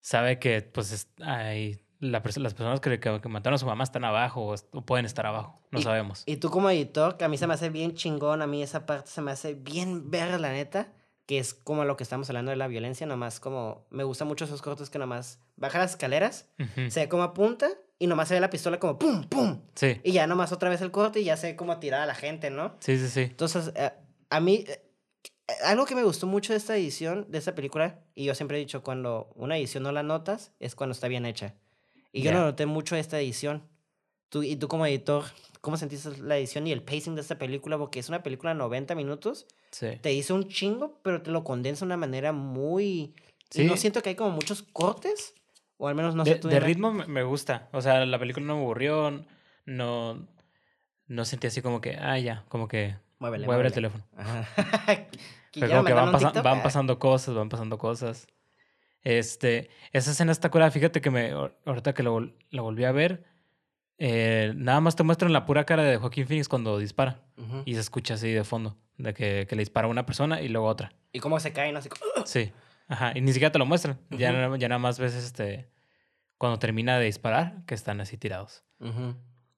sabe que pues es- hay la las personas que, que, que mataron a su mamá están abajo o, est- o pueden estar abajo. No Y- sabemos. Y tú como editor, que a mí se me hace bien chingón, a mí esa parte se me hace bien ver, la neta, que es como lo que estamos hablando de la violencia, nomás como, me gustan mucho esos cortos que nomás baja las escaleras, se ve como apunta y nomás se ve la pistola como pum, pum, Sí, y ya nomás otra vez el corte y ya se ve como tirar a la gente, ¿no? sí, sí, sí. Entonces, eh, a mí, eh, algo que me gustó mucho de esta edición, de esta película, y yo siempre he dicho, cuando una edición no la notas, es cuando está bien hecha. Y yo Ya. no noté mucho esta edición. Tú, y tú como editor, ¿cómo sentiste la edición y el pacing de esta película? Porque es una película de 90 minutos, Sí. te dice un chingo, pero te lo condensa de una manera muy... Y no Sí. siento que hay como muchos cortes, o al menos no sé de, tú. de ritmo me, gusta. O sea, la película no me aburrió. No, no sentí así como que, ah, ya, como que Muévele, ver el muévele. teléfono. Ajá. *laughs* Ya como que van, un pasa- TikTok, van ah. pasando cosas, van pasando cosas. Este, esa escena está cura. Fíjate que me, ahor- ahorita que lo, la volví a ver, eh, nada más te muestran la pura cara de Joaquín Phoenix cuando dispara. Ujú. Y se escucha así de fondo, de que, que le dispara a una persona y luego a otra. Y cómo se caen, así como... Sí. Ajá. Y ni siquiera te lo muestran. ya, Ujú. na- ya nada más ves este. Cuando termina de disparar, que están así tirados. Ujú.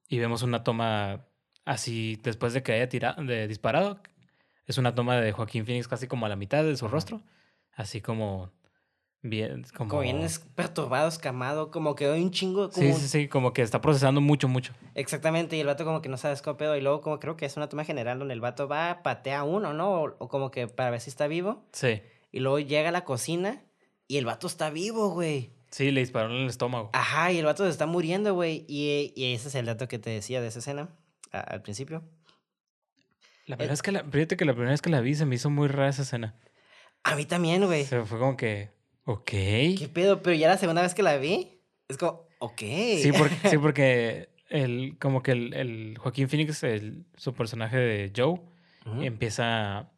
Y vemos una toma así después de que haya tirado, de disparado. Es una toma de Joaquín Phoenix casi como a la mitad de su rostro. Así como bien. Como, Como bien es- perturbado, escamado, como que hay un chingo. Como Sí, sí, sí, como que está procesando mucho, mucho. Exactamente, y el vato como que no cómo pedo. Y luego como creo que es una toma general donde el vato va, patea a uno, ¿no? O, o como que para ver si está vivo. Sí. Y luego llega a la cocina y el vato está vivo, güey. Sí, le dispararon en el estómago. Ajá, y el vato se está muriendo, güey. Y, y ese es el dato que te decía de esa escena a- al principio. La verdad es que la, fíjate que la primera vez que la vi se me hizo muy rara esa escena. A mí también, güey. Se fue como que. Ok. ¿Qué pedo? Pero ya la segunda vez que la vi, es como, ok. Sí, porque, sí, *laughs* porque el, como que el, el Joaquín Phoenix, el, su personaje de Joe, Ujú. empieza,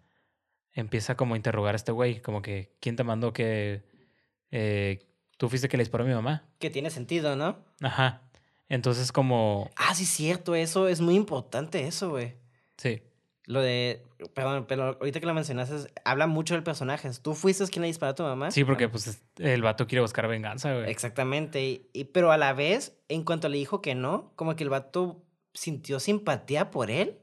empieza como a interrogar a este güey, como que, ¿quién te mandó que eh, tú fuiste que le disparó a mi mamá? Que tiene sentido, ¿no? Ajá. Entonces como, Ah, sí, cierto, eso es muy importante, eso, güey. sí, Lo de. Perdón, pero ahorita que lo mencionaste, habla mucho del personaje. ¿Tú fuiste quien le disparó a tu mamá? sí, porque pues es- el vato quiere buscar venganza, güey. Exactamente. Y, y- pero a la vez, en cuanto le dijo que no, como que el vato sintió simpatía por él.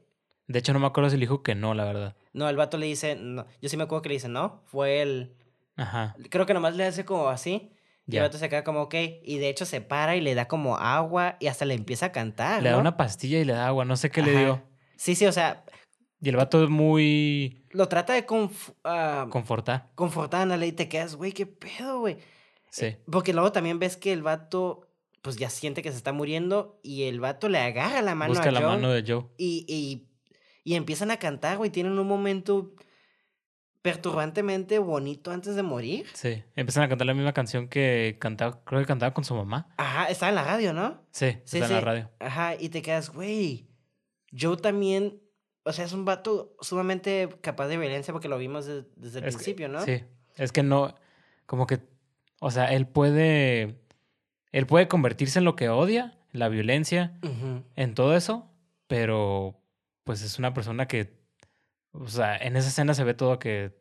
De hecho no me acuerdo si le dijo que no, la verdad. No, el vato le dice. No. Yo sí me acuerdo que le dice no. Fue el. Ajá. Creo que nomás le hace como así. Y el vato se queda como, ok. Y de hecho se para y le da como agua y hasta le empieza a cantar. Le da una pastilla y le da agua, no sé qué le dio. Sí, sí, o sea, Y el vato es muy lo trata de conf- ah, confortar. confortar, ándale, y te quedas, güey, qué pedo, güey. Sí. Porque luego también ves que el vato, pues ya siente que se está muriendo y el vato le agarra la mano Busca a la Joe mano de Joe. y, y, y empiezan a cantar, güey. Tienen un momento perturbantemente bonito antes de morir. Sí. Empiezan a cantar la misma canción que cantaba, creo que cantaba con su mamá. Ajá, estaba en la radio, ¿no? Sí, Sí, está en la radio. Ajá, y te quedas, güey. Joe también, o sea, es un vato sumamente capaz de violencia porque lo vimos de- desde el Es que- principio, ¿no? Sí. Es que no, como que, o sea, él puede, él puede convertirse en lo que odia, la violencia, en todo eso, pero pues es una persona que, o sea, en esa escena se ve todo que,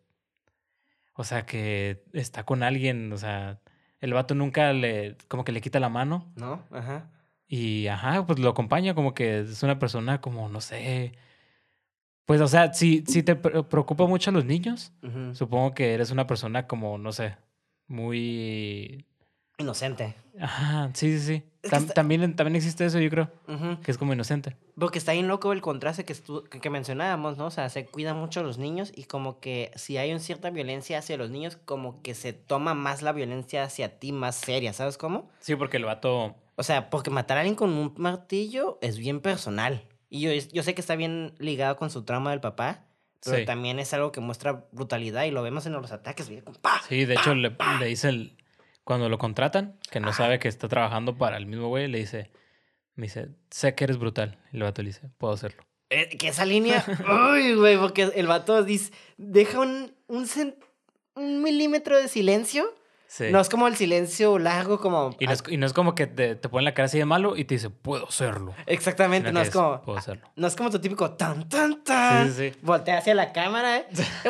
o sea, que está con alguien, o sea, el vato nunca le, como que le quita la mano ¿No? Ajá. y, ajá, pues lo acompaña como que es una persona como, no sé, pues, o sea, si, si te pre- preocupa mucho a los niños, supongo que eres una persona como, no sé, muy... Inocente. Ajá, sí, sí, sí. Es que Tam- está- también, también existe eso, yo creo, que es como inocente. Porque está bien loco el contraste que, estu- que, mencionábamos, ¿no? O sea, se cuidan mucho a los niños y como que si hay una cierta violencia hacia los niños, como que se toma más la violencia hacia ti más seria, ¿sabes cómo? Sí, porque el vato... O sea, porque matar a alguien con un martillo es bien personal. Y yo, yo sé que está bien ligado con su trauma del papá, pero Sí. también es algo que muestra brutalidad y lo vemos en los ataques. Sí, de hecho le, le dice el... Cuando lo contratan, que no sabe que está trabajando para el mismo güey, le dice... Me dice, sé que eres brutal. Y el vato le dice, puedo hacerlo. Eh, que esa línea, *laughs* uy, güey, porque el vato dice, deja un, un milímetro de silencio Sí. No es como el silencio largo, como. Y no, es, y no es como que te, te ponen la cara así de malo y te dice, puedo hacerlo. Exactamente, no es como. Puedo hacerlo. No es como tu típico tan, tan, tan. Sí, sí. Voltea hacia la cámara. ¿eh? *laughs*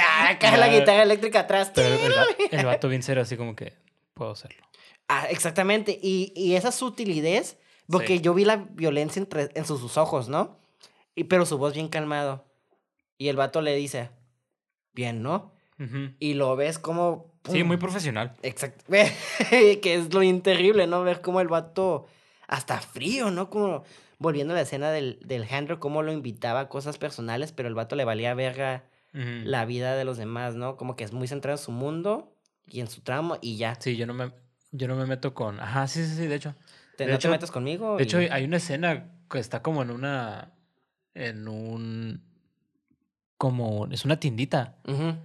Ah, cae la Ya. guitarra eléctrica atrás. Pero el, el *laughs* vato bien serio, así como que, puedo hacerlo. Ah, exactamente. Y, y esa sutilidez, porque Sí. yo vi la violencia entre, en sus, sus ojos, ¿no? Y, pero su voz bien calmado. Y el vato le dice, bien, ¿no? Y lo ves como... Sí, muy profesional. Exacto. *laughs* que es lo terrible, ¿no? Ver cómo el vato hasta frío, ¿no? Como volviendo a la escena del, del handler, cómo lo invitaba a cosas personales, pero el vato le valía verga la vida de los demás, ¿no? Como que es muy centrado en su mundo y en su tramo y ya. Sí, yo no me, yo no me meto con... Ajá, sí, sí, sí, de hecho. Te, de no hecho- te metas conmigo. De hecho, hay una escena que está como en una... En un... Como... Es una tiendita. Ujú.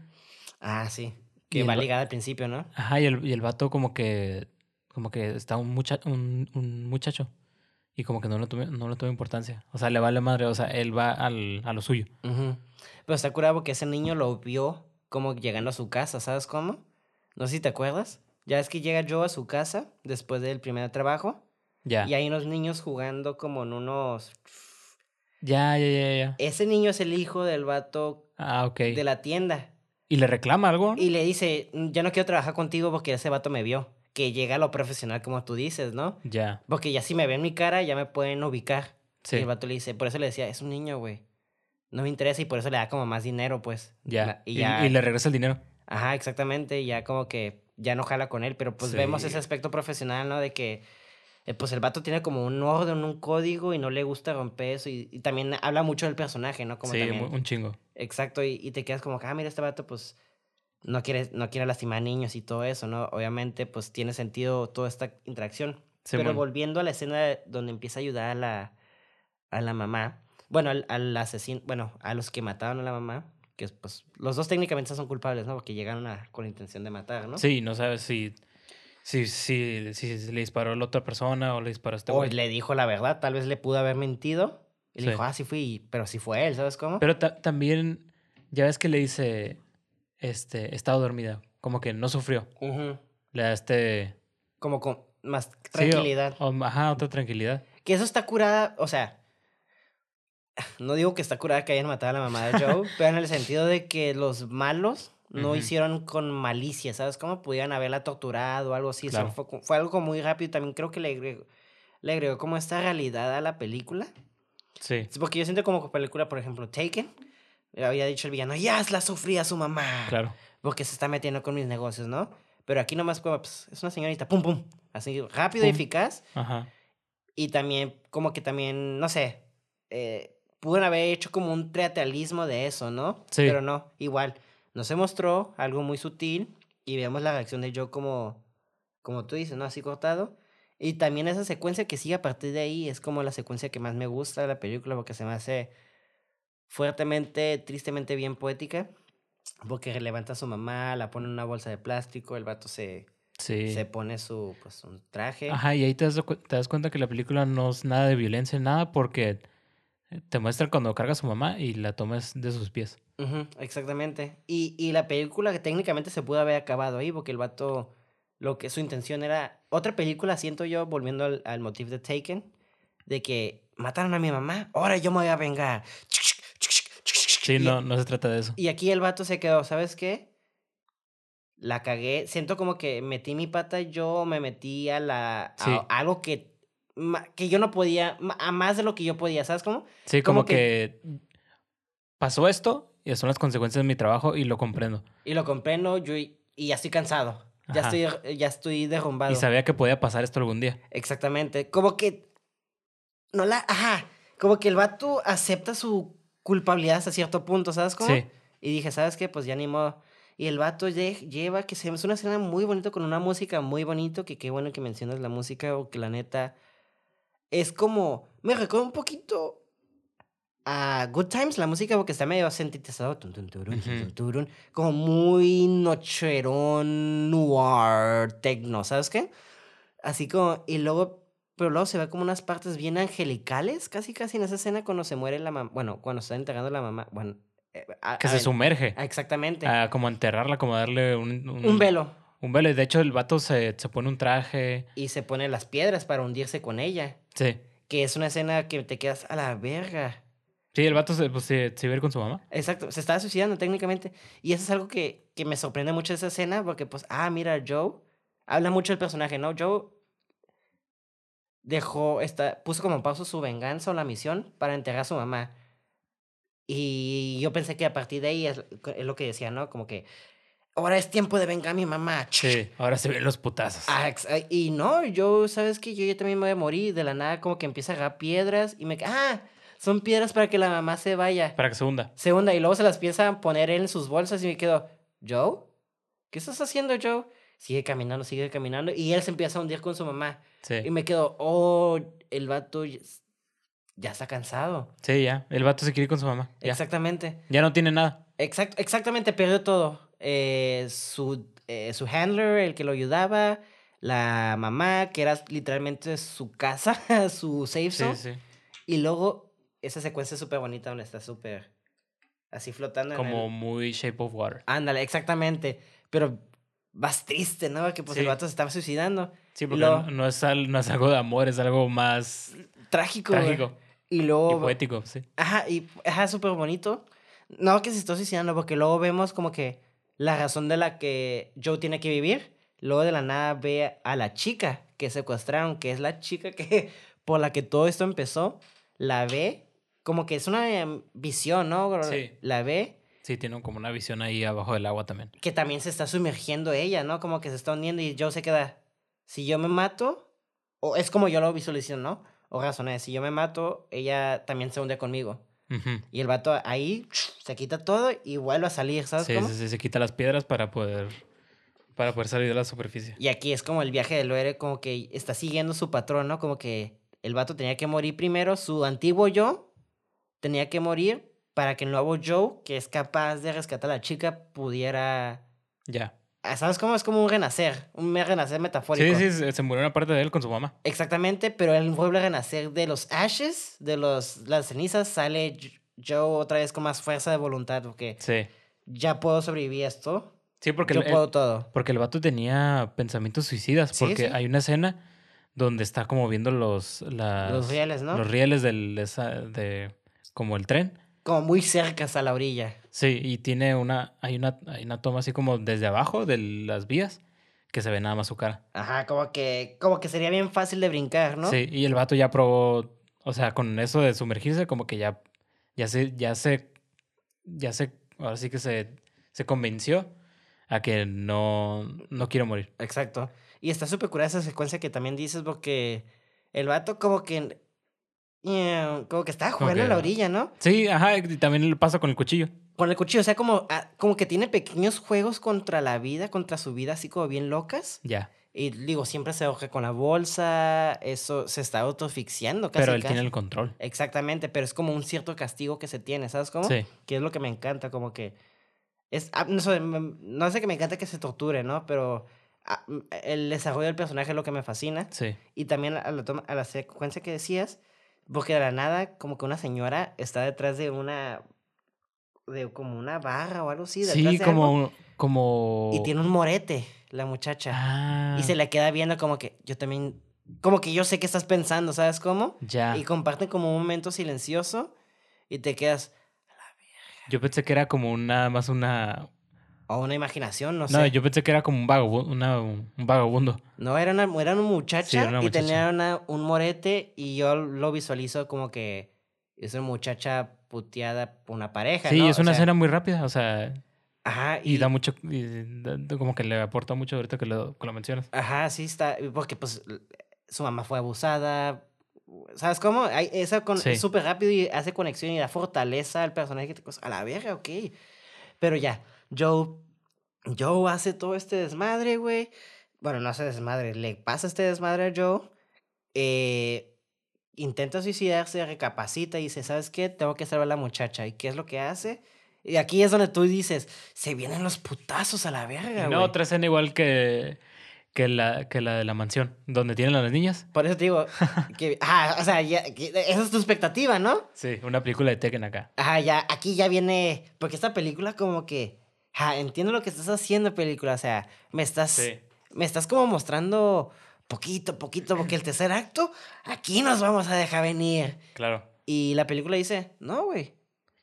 Ah, sí. Que va ligada al principio, ¿no? Ajá, y el, y el vato como que... Como que está un, mucha, un, un muchacho. Y como que no le, tome, no importancia. O sea, le vale madre. O sea, él va al, a lo suyo. Pero está curado porque ese niño lo vio como llegando a su casa, ¿sabes cómo? No sé si te acuerdas. Ya es que llega Joe a su casa después del primer trabajo Ya. y hay unos niños jugando como en unos... Ya, ya, ya, ya. Ese niño es el hijo del vato Ah, ok. de la tienda. ¿Y le reclama algo? Y le dice, "Mm, ya no quiero trabajar contigo porque ese vato me vio. Que llega a lo profesional como tú dices, ¿no? Ya. Porque ya si me ven mi cara ya me pueden ubicar. Sí. Y el vato le dice, por eso le decía, es un niño, güey. No me interesa y por eso le da como más dinero, pues. Ya. La- Y, ya... y le regresa el dinero. Ajá, exactamente. y Ya como que ya no jala con él, pero pues vemos ese aspecto profesional, ¿no? De que eh, pues el vato tiene como un orden, un código y no le gusta romper eso. Y, y también habla mucho del personaje, ¿no? Como sí, también. un chingo. Exacto, y, y te quedas como, ah, mira, este vato, pues, no quiere, no quiere lastimar niños y todo eso, ¿no? Obviamente, pues, tiene sentido toda esta interacción. Pero volviendo a la escena donde empieza a ayudar a la, a la mamá, bueno, al, al asesino, bueno, a los que mataron a la mamá, que es, pues, los dos técnicamente son culpables, ¿no? Porque llegaron a, con la intención de matar, ¿no? Sí, no sabes si, si, si, si le disparó a la otra persona o le disparó a este O güey. le dijo la verdad, tal vez le pudo haber mentido. Y Sí. le dijo, ah, sí fui, pero sí fue él, ¿sabes cómo? Pero ta- también, ya ves que le dice, este, estaba dormida. Como que no sufrió. Ujú. Le da este... Como con más sí, o- tranquilidad. o- ajá, otra tranquilidad. Que eso está curada, o sea, no digo que está curada que hayan matado a la mamá de *laughs* Joe, pero en el sentido de que los malos no Ujú. hicieron con malicia, ¿sabes? Cómo pudieran haberla torturado o algo así. o sea, Claro. fue, fue algo muy rápido. También creo que le agregó, le agregó como esta realidad a la película. Sí. Sí, Porque yo siento como que película, por ejemplo, Taken, había dicho el villano, ya la sufría su mamá. Claro. Porque se está metiendo con mis negocios, ¿no? Pero aquí nomás pues, es una señorita, pum, pum. Así, rápido y eficaz. Ajá. Y también, como que también, no sé, eh, pudieron haber hecho como un teatralismo de eso, ¿no? Sí. Pero no, igual. No se mostró algo muy sutil y vemos la reacción de Joe como, como tú dices, ¿no? Así cortado. Y también esa secuencia que sigue a partir de ahí es como la secuencia que más me gusta de la película porque se me hace fuertemente, tristemente bien poética. Porque levanta a su mamá, la pone en una bolsa de plástico, el vato se, Sí. se pone su, pues, un traje. Ajá, y ahí te das, te das cuenta que la película no es nada de violencia, nada, porque te muestra cuando carga a su mamá y la tomas de sus pies. Ujú, exactamente. Y, y la película que técnicamente se pudo haber acabado ahí, porque el vato, lo que su intención era, otra película, siento yo, volviendo al, al motif de Taken, de que mataron a mi mamá, ahora yo me voy a vengar. Sí, Y- no, no se trata de eso. Y aquí el vato se quedó, ¿sabes qué? La cagué, siento como que metí mi pata yo, me metí a la, a Sí. algo que, que yo no podía, a más de lo que yo podía, ¿sabes cómo? Sí, como como que... pasó esto son las consecuencias de mi trabajo y lo comprendo. Y lo comprendo yo y, y ya estoy cansado. Ya Ajá. estoy, ya estoy derrumbado. Y sabía que podía pasar esto algún día. Exactamente. Como que. No la. Ajá. Como que el vato acepta su culpabilidad hasta cierto punto, ¿sabes cómo? Sí. Y dije, ¿sabes qué? Pues ya ni modo. Y el vato lle- lleva, que se es una escena muy bonita con una música muy bonito, que qué bueno que mencionas la música, o que la neta. Es como. Me recuerda un poquito a Good Times, la música, porque está medio sintetizado. tun, tun, turun, tun, Ujú. tun, turun, como muy nocherón, noir, techno, ¿sabes qué? Así como. Y luego. Pero luego se ve como unas partes bien angelicales, casi casi en esa escena cuando se muere la mamá. Bueno, cuando está enterrando a la mamá. Bueno. eh, a- Que a se sumerge. Exactamente. A como enterrarla, como darle un... un velo. Un velo. Y de hecho, el vato se, se pone un traje. Y se pone las piedras para hundirse con ella. Sí. Que es una escena que te quedas a la verga. Sí, el vato se, pues, se, se iba a ir con su mamá. Exacto, se estaba suicidando técnicamente. Y eso es algo que, que me sorprende mucho de esa escena, porque pues, ah, mira, Joe, habla mucho del personaje, ¿no? Joe dejó, esta, puso como pausa su venganza o la misión para enterrar a su mamá. Y yo pensé que a partir de ahí es, es lo que decía, ¿no? Como que, ahora es tiempo de vengar a mi mamá. Sí, ahora se ven los putazos. Ah, y no, yo, ¿sabes que Yo ya también me voy a morir. De la nada, como que empieza a agarrar piedras y me... Ah, son piedras para que la mamá se vaya. Para que se hunda. Se hunda y luego se las empieza a poner él en sus bolsas y me quedo, ¿Joe? ¿Qué estás haciendo, Joe? Sigue caminando, sigue caminando. Y él se empieza a hundir con su mamá. Sí. Y me quedo, oh, el vato ya es- ya está cansado. Sí, ya. El vato se quiere ir con su mamá. Ya. Exactamente. Ya no tiene nada. Exact, exactamente, perdió todo. Eh, su, eh, su handler, el que lo ayudaba, la mamá, que era literalmente su casa, *laughs* su safe Sí, zone. sí. Y luego esa secuencia súper bonita donde está súper así flotando. en Como el- muy Shape of Water. Ándale, exactamente. Pero más triste, ¿no? Que pues el vato se estaba suicidando. Sí, porque Lo- no, es al- no es algo de amor, es algo más Trágico. trágico Y y luego... poético, sí. Ajá, y ajá, súper bonito. No que se está suicidando, porque luego vemos como que la razón de la que Joe tiene que vivir. Luego de la nada ve a la chica que secuestraron, que es la chica que *laughs* por la que todo esto empezó. La ve, como que es una em, visión, ¿no? Sí. La ve, Sí, tiene como una visión ahí abajo del agua también. que también se está sumergiendo ella, ¿no? Como que se está hundiendo y Joe se queda. Si yo me mato, o es como yo lo visualizo, ¿no? O razoné, si yo me mato, ella también se hunde conmigo. Y el vato ahí se quita todo y vuelve a salir, ¿sabes Sí, cómo? sí, sí, se quita las piedras para poder para poder salir de la superficie. Y aquí es como el viaje del héroe, como que está siguiendo su patrón, ¿no? Como que el vato tenía que morir primero, su antiguo yo tenía que morir para que el nuevo Joe, que es capaz de rescatar a la chica, pudiera... Ya. Ah, ¿Sabes cómo? Es como un renacer, un renacer metafórico. Sí, sí, se, murió una parte de él con su mamá. Exactamente, pero él vuelve a renacer de los ashes, de los, las cenizas, sale Joe otra vez con más fuerza de voluntad, porque Sí. ya puedo sobrevivir a esto, Sí, porque yo el, puedo todo. porque el vato tenía pensamientos suicidas. Porque sí. hay una escena donde está como viendo los, las- Los rieles, ¿no? los rieles del, de- como el tren. Como muy cerca a la orilla. Sí, y tiene una, hay una, hay una toma así como desde abajo de las vías que se ve nada más su cara. Ajá, como que, como que sería bien fácil de brincar, ¿no? Sí, y el vato ya probó, o sea, con eso de sumergirse, como que ya, ya se, ya se, ya se, ahora sí que se, se convenció a que no, no quiero morir. Exacto. Y está súper curiosa esa secuencia que también dices porque el vato como que... eh, como que estaba Como jugando en que- la orilla, ¿no? Sí, ajá, y también le pasa con el cuchillo. Con el cuchillo, o sea, como, ah, como que tiene pequeños juegos contra la vida, contra su vida, así como bien locas. Ya. Y digo, siempre se ahoga con la bolsa, eso se está autoasfixiando casi. Pero él casi. tiene el control. Exactamente, pero es como un cierto castigo que se tiene, ¿sabes cómo? Sí. Que es lo que me encanta, como que... Es, ah, no, no sé que me encanta que se torture, ¿no? Pero ah, el desarrollo del personaje es lo que me fascina. Sí. Y también a la, toma- a la secuencia que decías, porque de la nada, como que una señora está detrás de una... De como una barra o algo así. detrás Sí, de algo, como, como. Y tiene un morete, la muchacha. Ah, Y se le queda viendo como que yo también... Como que yo sé qué estás pensando, ¿sabes cómo? Ya. Y comparten como un momento silencioso y te quedas... Yo pensé que era como una, más una. O una imaginación, no sé. No, yo pensé que era como un vagabundo. Una, un vagabundo. No, era una, era una muchacha Sí, era una y muchacha. tenía una- un morete y yo lo visualizo como que es una muchacha puteada por una pareja, Sí, ¿no? es O una sea, escena muy rápida, o sea, Ajá, y, y, da mucho, y da- da- como que le aporta mucho ahorita que lo, que lo mencionas. Ajá, sí está, porque pues su mamá fue abusada, ¿sabes cómo? Hay, esa con, Sí. es súper rápido y hace conexión y da fortaleza al personaje que te cosa, a la verga, ok. Pero ya, Joe, Joe hace todo este desmadre, güey. Bueno, no hace desmadre, le pasa este desmadre a Joe. eh, intenta suicidarse, recapacita y dice, ¿sabes qué? Tengo que salvar a la muchacha. ¿Y qué es lo que hace? Y aquí es donde tú dices, se vienen los putazos a la verga, güey. no, otra escena igual que, que, la, que la de la mansión, donde tienen a las niñas. Por eso te digo, *laughs* que, ah, o sea, ya, que- esa es tu expectativa, ¿no? Sí, una película de Tekken acá. Ajá, ya, aquí ya viene, porque esta película como que ja, entiendo lo que estás haciendo, película. O sea, me estás, Sí. me estás como mostrando poquito, poquito, porque el tercer acto, aquí nos vamos a dejar venir. Claro. Y la película dice, no, güey.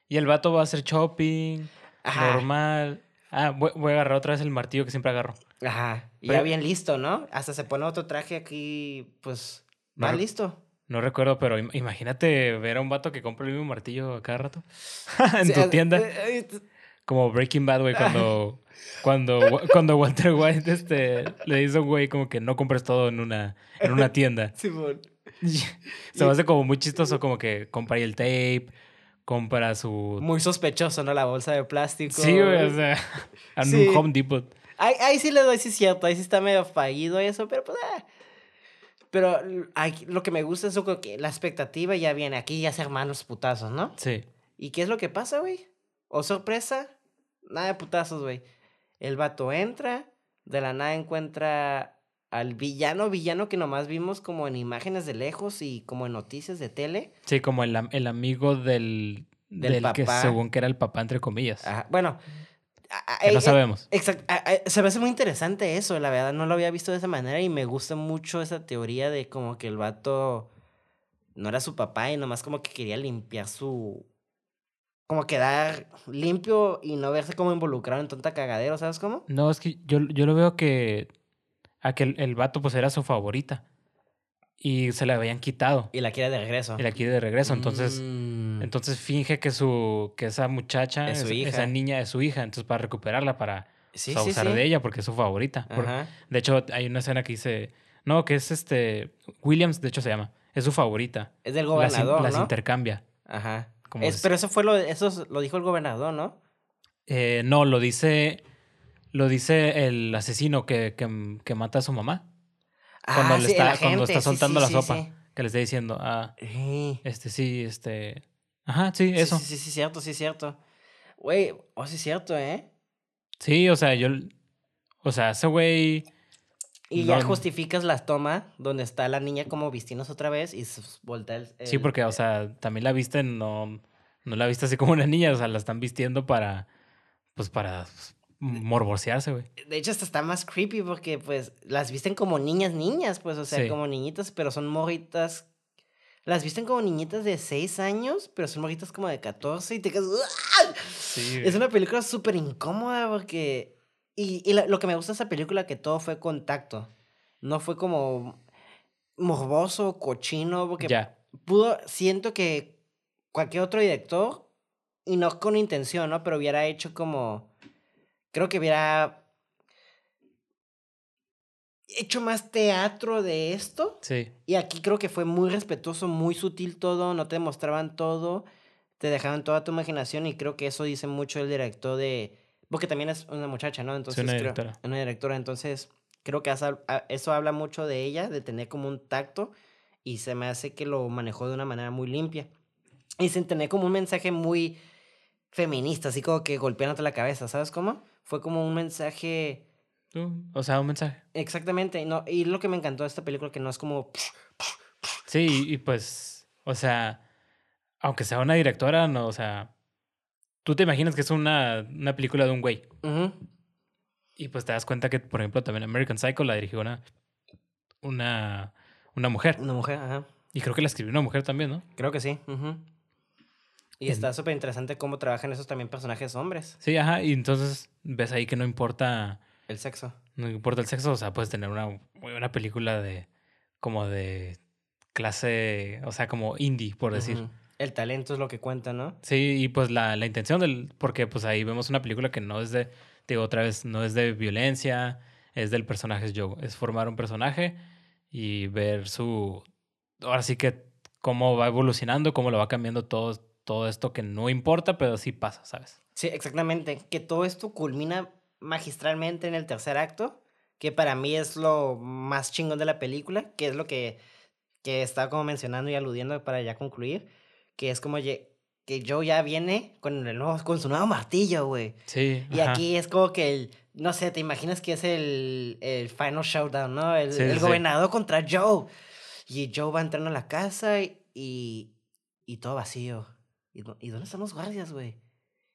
Y el vato va a hacer shopping, Ajá. normal. Ah, voy, voy a agarrar otra vez el martillo que siempre agarro. Ajá. Y Pero- ya bien listo, ¿no? Hasta se pone otro traje aquí, pues, va No. listo. No recuerdo, pero im- imagínate ver a un vato que compra el mismo martillo a cada rato *laughs* en Sí, tu eh, tienda. Eh, eh, Como Breaking Bad, güey, cuando, cuando, cuando Walter White este, le dice a un güey como que no compres todo en una, en una tienda. *laughs* Simón. *laughs* Se me hace como muy chistoso, como que compra el tape, compra su... Muy sospechoso, ¿no? La bolsa de plástico. Sí, güey, o sea, *laughs* en Sí. un Home Depot. Ahí, ahí sí le doy, sí es cierto. Ahí sí está medio fallido eso, pero pues. ah. Pero lo que me gusta es que la expectativa ya viene. Aquí ya se arman los putazos, ¿no? Sí. ¿Y qué es lo que pasa, güey? ¿O sorpresa? Nada de putazos, güey. El vato entra, de la nada encuentra al villano, villano que nomás vimos como en imágenes de lejos y como en noticias de tele. Sí, como el, el amigo del, Del del, que según que era el papá, entre comillas. Ajá, Bueno. Que no eh, sabemos. Exacto. Se me hace muy interesante eso, la verdad. No lo había visto de esa manera y me gusta mucho esa teoría de como que el vato no era su papá y nomás como que quería limpiar su. Como quedar limpio y no verse como involucrado en tonta cagadero, ¿sabes cómo? No, es que yo, yo lo veo que... A que el, el vato pues era su favorita. Y se la habían quitado. Y la quiere de regreso. Y la quiere de regreso. Entonces, Mm. entonces finge que su que esa muchacha, Es su esa, hija. esa niña es su hija. Entonces para recuperarla, para sí, sí. de ella, porque es su favorita. Por- de hecho, hay una escena que dice... No, que es este... Williams, de hecho, se llama. Es su favorita. Es del Las, in- gobernador, las intercambia. Ajá. Como Es- es- pero eso fue lo, eso lo dijo el gobernador, ¿no? Eh, no, lo dice... Lo dice el asesino que, que, que mata a su mamá. Cuando, Ah, le sí, el está, cuando está soltando sí, la sopa. Que le está diciendo, ah, Sí. este sí, este... Ajá, sí, eso. Sí, sí, sí, cierto, sí, cierto. Güey, oh, sí, cierto, ¿eh? Sí, o sea, yo... O sea, ese güey... Y No, ya justificas las tomas donde está la niña como vistiéndose otra vez y voltea el... Sí, el- porque, o sea, también la visten, no... No la viste así como una niña, o sea, la están vistiendo para... Pues para pues, morbosearse, güey. De hecho, hasta está más creepy porque, pues, las visten como niñas, niñas, pues, o sea, Sí. como niñitas, pero son morritas... Las visten como niñitas de 6 años, pero son morritas como de 14 y te quedas... ¡Ah! Sí, Es una película súper incómoda porque... Y, y lo que me gusta de esa película que todo fue contacto. No fue como morboso, cochino, porque pudo, siento que cualquier otro director, y no con intención, ¿no? Pero hubiera hecho como, creo que hubiera hecho más teatro de esto. Sí. Y aquí creo que fue muy respetuoso, muy sutil todo, no te mostraban todo, te dejaban toda tu imaginación y creo que eso dice mucho el director de... Porque también es una muchacha, ¿no? Entonces, una creo- directora. una directora, entonces creo que asa- a- eso habla mucho de ella, de tener como un tacto y se me hace que lo manejó de una manera muy limpia. Y sin tener como un mensaje muy feminista, así como que golpeándote la cabeza, ¿sabes cómo? Fue como un mensaje... O sea, un mensaje. Exactamente, no, y lo que me encantó de esta película que no es como... Sí, y pues, o sea, aunque sea una directora, no, o sea, tú te imaginas que es una, una película de un güey. Y pues te das cuenta que, por ejemplo, también American Psycho la dirigió una, una, una mujer. Una mujer, ajá. Y creo que la escribió una mujer también, ¿no? Creo que sí. Y está súper interesante cómo trabajan esos también personajes hombres. Sí, ajá. Y entonces ves ahí que no importa, El sexo. no importa el sexo, o sea, puedes tener una buena película de, como de clase, o sea, como indie, por decir. Ujú. El talento es lo que cuenta, ¿no? Sí, y pues la, la intención del, porque pues ahí vemos una película que no es de, digo otra vez, no es de violencia, es del personaje es yo, es formar un personaje y ver su, ahora sí que cómo va evolucionando, cómo lo va cambiando todo, todo esto que no importa, pero sí pasa, ¿sabes? Sí, exactamente. Que todo esto culmina magistralmente en el tercer acto, que para mí es lo más chingón de la película, que es lo que, que estaba como mencionando y aludiendo para ya concluir, que es como que Joe ya viene con, el nuevo, con su nuevo martillo, güey. Sí. Y ajá. aquí es como que el, no sé, te imaginas que es el, el final showdown, ¿no? El, Sí, el sí. gobernador contra Joe. Y Joe va entrando a la casa y, y, y todo vacío. ¿Y, dó- ¿Y dónde están los guardias, güey?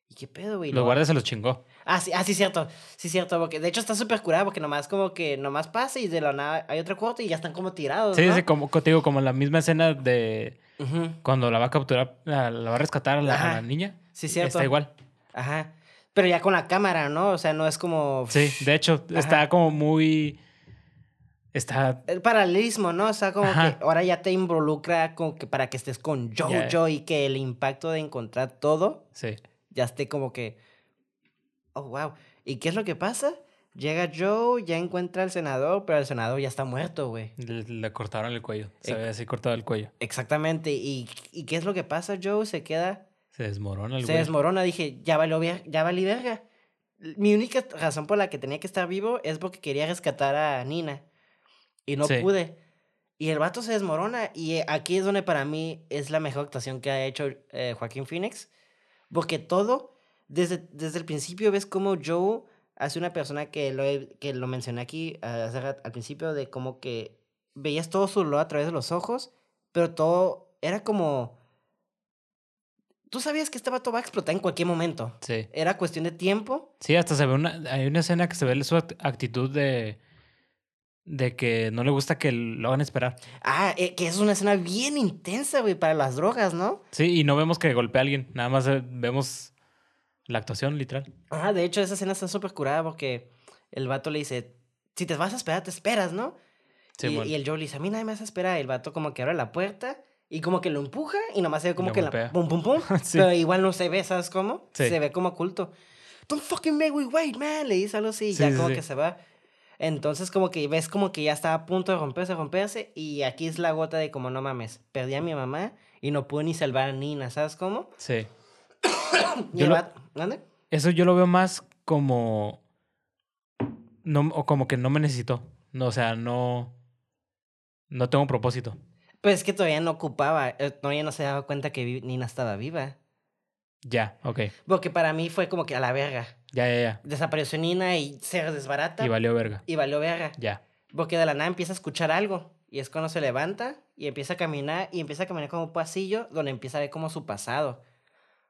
¿y qué pedo, güey? Los guardias se los chingó. Ah, sí, ah, sí, cierto. Sí, cierto. Porque de hecho está súper curado porque nomás como que nomás pasa y de la nada hay otro corte y ya están como tirados. Sí, ¿no? sí, como, como te digo, como la misma escena de Cuando la va a capturar, la, la va a rescatar a la, a la Ajá. niña. Sí, cierto. Está igual. Ajá. Pero ya con la cámara, ¿no? O sea, no es como. Sí, de hecho, Ajá. está como muy. Está. El paralelismo, ¿no? O sea, como Ajá. que ahora ya te involucra con que para que estés con. Jojo y que el impacto de encontrar todo Sí. ya esté como que. Oh, wow. ¿Y qué es lo que pasa? Llega Joe, ya encuentra al senador, pero el senador ya está muerto, güey. Le, le cortaron el cuello. Se ve así cortado el cuello. Exactamente. ¿Y, ¿Y qué es lo que pasa, Joe? Se queda. Se desmorona el se güey. desmorona. Dije, ya valió ya valí verga. Mi única razón por la que tenía que estar vivo es porque quería rescatar a Nina. Y no Sí. pude. Y el vato se desmorona. Y eh, aquí es donde para mí es la mejor actuación que ha hecho eh, Joaquín Phoenix. Porque todo, desde, desde el principio ves como Joe hace una persona que lo, he- que lo mencioné aquí ah, hace al principio de como que veías todo su dolor a través de los ojos, pero todo era como... Tú sabías que este vato va a explotar en cualquier momento. Sí. Era cuestión de tiempo. Sí, hasta se ve una. Hay una escena que se ve su act- actitud de. De que no le gusta que lo hagan esperar. Ah, eh, que es una escena bien intensa, güey, para las drogas, ¿no? Sí, y no vemos que golpea a alguien. Nada más eh, vemos la actuación, literal. Ah, de hecho, esa escena está súper curada porque el vato le dice, si te vas a esperar, te esperas, ¿no? Sí, y, bueno. y el Joe le dice, a mí nadie me hace esperar. El vato como que abre la puerta y como que lo empuja y nomás se ve como lo que la... golpea. Pum, pum, pum. *laughs* Sí. Pero igual no se ve, ¿sabes cómo? Sí. Se ve como oculto. Don't fucking make me wait, man. Le dice algo así y ya como que se va. Entonces como que ves como que ya está a punto de romperse, romperse. Y aquí es la gota de como, no mames, perdí a mi mamá y no pude ni salvar a Nina, ¿sabes cómo? Sí. *coughs* Y Yo el lo- ¿Dónde? Eso yo lo veo más como. No, o como que no me necesitó. No, o sea, no. No tengo propósito. Pues es que todavía no ocupaba, eh, todavía no se daba cuenta que Nina estaba viva. Ya, ok. Porque para mí fue como que a la verga. Ya, ya, ya. Desapareció Nina y se desbarata Y valió verga. y valió verga. Ya. Porque de la nada empieza a escuchar algo. Y es cuando se levanta y empieza a caminar y empieza a caminar como un pasillo donde empieza a ver como su pasado.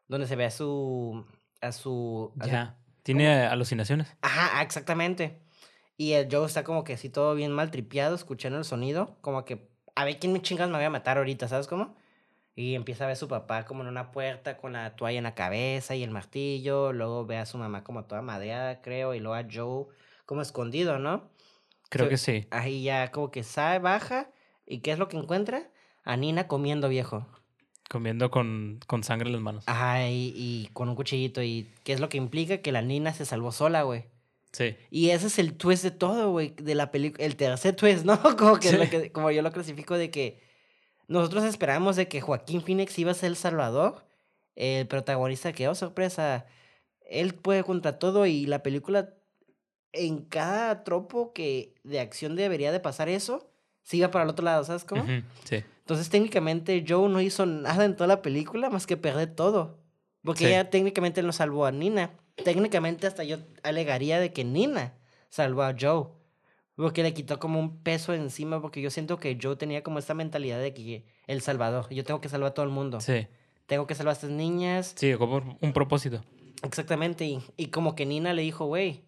Donde se ve su... A su... a su- Ya. ¿Tiene alucinaciones? Ajá, exactamente. Y el Joe está como que así todo bien mal tripeado, escuchando el sonido. Como que, a ver quién me chingas me voy a matar ahorita, ¿sabes cómo? Y empieza a ver a su papá como en una puerta con la toalla en la cabeza y el martillo. Luego ve a su mamá como toda madreada, creo. Y luego a Joe como escondido, ¿no? Creo que sí. Ahí ya como que sale, baja. ¿Y qué es lo que encuentra? A Nina comiendo viejo. Comiendo con, con sangre en las manos. Ajá, y, y con un cuchillito. ¿Y qué es lo que implica? Que la Nina se salvó sola, güey. Sí. Y ese es el twist de todo, güey, de la película. El tercer twist, ¿no? *laughs* Como, que, Sí. lo que- como yo lo clasifico de que nosotros esperamos de que Joaquín Phoenix iba a ser el salvador. El protagonista quedó sorpresa. Él puede contra todo y la película, en cada tropo que de acción debería de pasar eso, se iba para el otro lado, ¿sabes cómo? Sí. Entonces técnicamente Joe no hizo nada en toda la película más que perder todo. Porque Sí. ella técnicamente no salvó a Nina. Técnicamente hasta yo alegaría de que Nina salvó a Joe. Porque le quitó como un peso encima porque yo siento que Joe tenía como esta mentalidad de que el salvador, yo tengo que salvar a todo el mundo. Sí. Tengo que salvar a estas niñas. Sí, como un propósito. Exactamente. Y, y como que Nina le dijo, güey,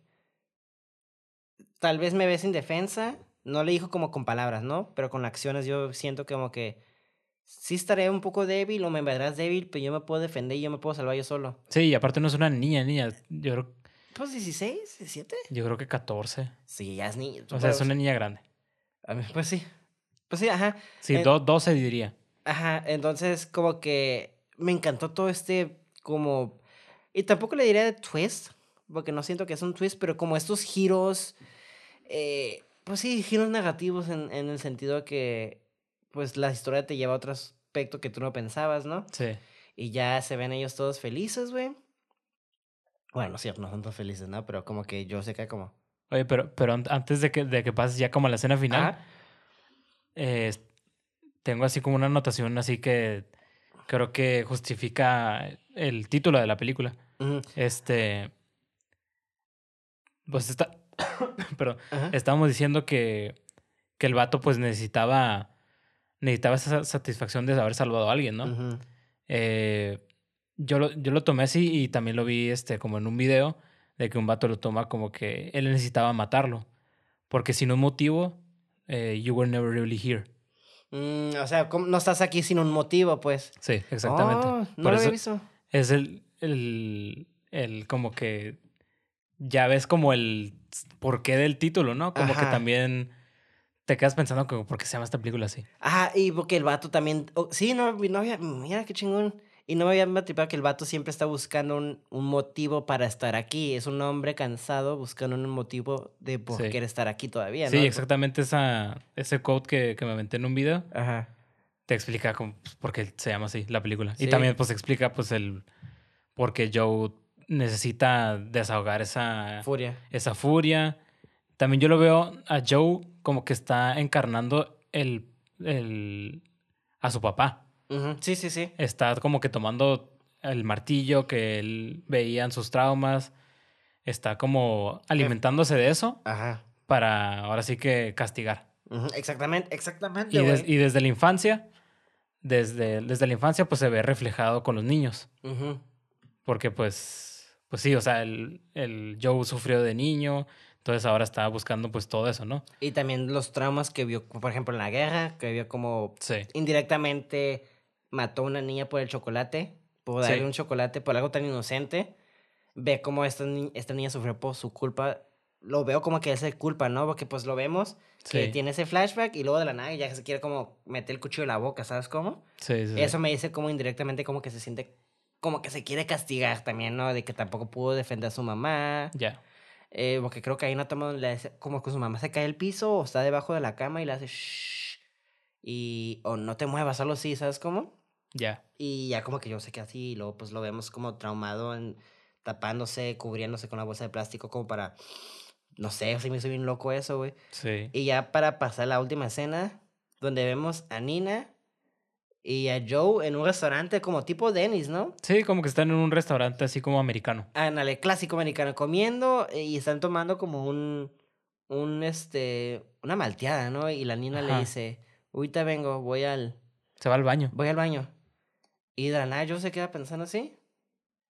tal vez me ves indefensa. No le dijo como con palabras, ¿no? Pero con acciones yo siento como que sí estaré un poco débil o me verás débil, pero yo me puedo defender y yo me puedo salvar yo solo. Sí, y aparte no es una niña, niña. Yo creo, Pues 16, 17. yo creo que 14. Sí, ya es niño. O sea, es una niña grande. Pues sí. Pues sí, ajá. Sí, do- 12 diría. Ajá, entonces como que me encantó todo este como... Y tampoco le diría de twist, porque no siento que es un twist, pero como estos giros, eh, pues sí, giros negativos en, en el sentido de que pues la historia te lleva a otro aspecto que tú no pensabas, ¿no? Sí. Y ya se ven ellos todos felices, güey. Bueno, cierto, no son todos felices, ¿no? Pero como que yo sé que como... Oye, pero, pero an- antes de que, de que pases ya como a la escena final, eh, tengo así como una anotación así que creo que justifica el título de la película. Este. Pues está. *laughs* Ajá. Estábamos diciendo que, que el vato pues necesitaba. Necesitaba esa satisfacción de haber salvado a alguien, ¿no? Eh, yo lo, yo lo tomé así y también lo vi este, como en un video de que un vato lo toma como que él necesitaba matarlo. Porque sin un motivo, eh, you were never really here. Mm, o sea, ¿cómo no estás aquí sin un motivo, pues. Sí, exactamente. Oh, no Por lo había visto. Es el, el, el como que ya ves como el porqué del título, ¿no? Como que Ajá. también te quedas pensando como por qué se llama esta película así. Ah, y porque el vato también. oh, sí, no, no había. Mira qué chingón. Y no me había matripado que el vato siempre está buscando un, un motivo para estar aquí. Es un hombre cansado buscando un motivo de por Sí. qué estar aquí todavía, ¿no? Sí, exactamente esa, ese quote que, que me aventé en un video Ajá. te explica como, pues, por qué se llama así la película. Sí. Y también pues explica pues el por qué Joe necesita desahogar esa, Furia. esa furia. También yo lo veo a Joe como que está encarnando el, el, a su papá. Sí, sí, sí. Está como que tomando el martillo que él veía en sus traumas. Está como alimentándose de eso Ajá. para ahora sí que castigar. Exactamente, exactamente. Y, des- y desde la infancia, desde, desde la infancia, pues se ve reflejado con los niños. Porque pues, pues sí, o sea, el, el Joe sufrió de niño, entonces ahora está buscando pues todo eso, ¿no? Y también los traumas que vio, por ejemplo, en la guerra, que vio como Sí. indirectamente mató a una niña por el chocolate, por darle Sí. un chocolate, por algo tan inocente. Ve cómo esta, ni- esta niña sufrió por su culpa. Lo veo como que es culpa, ¿no? Porque pues lo vemos, que Sí. tiene ese flashback y luego de la nada ya se quiere como meter el cuchillo en la boca, ¿sabes cómo? Sí, sí. Eso me dice como indirectamente como que se siente, como que se quiere castigar también, ¿no? De que tampoco pudo defender a su mamá. Ya. Eh, porque creo que ahí no toma como que su mamá se cae al piso o está debajo de la cama y le hace shh. Y o no te muevas, algo así, ¿sabes cómo? Ya. Y ya como que yo sé que así, y luego pues lo vemos como traumado, en, tapándose, cubriéndose con una bolsa de plástico como para, no sé, se me hizo bien loco eso, güey. Sí. Y ya para pasar la última escena, donde vemos a Nina y a Joe en un restaurante como tipo Dennis, ¿no? Sí, como que están en un restaurante así como americano. Ándale, clásico americano, comiendo eh, y están tomando como un, un, este, una malteada, ¿no? Y la Nina le dice, ahorita vengo, voy al, Se va al baño. voy al baño. Y de la nada Joe se queda pensando así.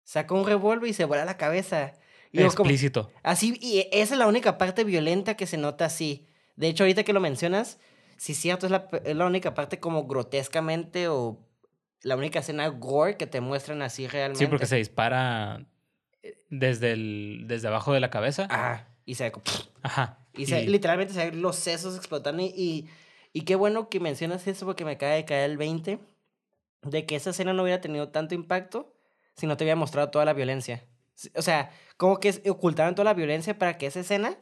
Saca un revólver y se vuela la cabeza. Y como- Explícito. así, y esa es la única parte violenta que se nota así. De hecho, ahorita que lo mencionas, sí cierto, es la, es la única parte como grotescamente o la única escena gore que te muestran así realmente. Sí, porque se dispara desde, el, desde abajo de la cabeza. Ah, y se ve como- Ajá. Y se- Y- literalmente se ven los sesos explotando. Y, y, y qué bueno que mencionas eso porque me acaba de caer el 20 de que esa escena no hubiera tenido tanto impacto si no te hubiera mostrado toda la violencia. O sea, como que ocultaron toda la violencia para que esa escena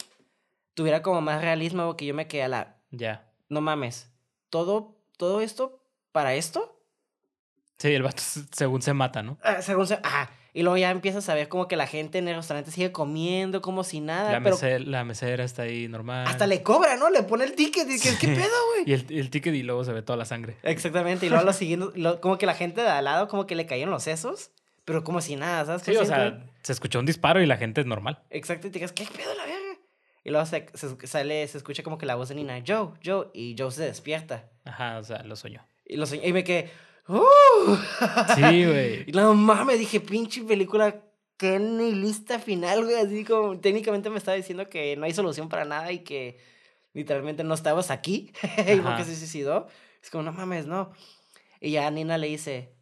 tuviera como más realismo porque yo me quedé a la... Ya. No mames, todo, todo esto para esto. Sí, el vato según se mata, ¿no? Ah, según se... Ajá. Y luego ya empiezas a ver como que la gente en el restaurante sigue comiendo como si nada. La, Ah, pero mese- la mesera está ahí normal. hasta le cobra, ¿no? Le pone el ticket. Y que, ¿qué Sí. pedo, güey? *laughs* Y el, el ticket y luego se ve toda la sangre. Exactamente, y luego lo *laughs* siguiendo, lo- como que la gente de al lado como que le cayeron los sesos, pero como si nada, ¿sabes? Sí, qué o siento? sea, se escuchó un disparo y la gente es normal. Exacto, y te digas, ¿qué pedo la verga? Y luego se, se- sale, se escucha como que la voz de Nina, Joe, Joe, y Joe se despierta. Ajá, o sea, lo soñó. Y, lo, soñ- y me quedé, ¡uh! Sí, güey. *laughs* Y no mames, dije, pinche película, qué nihilista final, güey. Así como técnicamente me estaba diciendo que no hay solución para nada y que literalmente no estabas aquí. *laughs* y porque se suicidó. Es como, no mames, no. Y ya Nina le dice,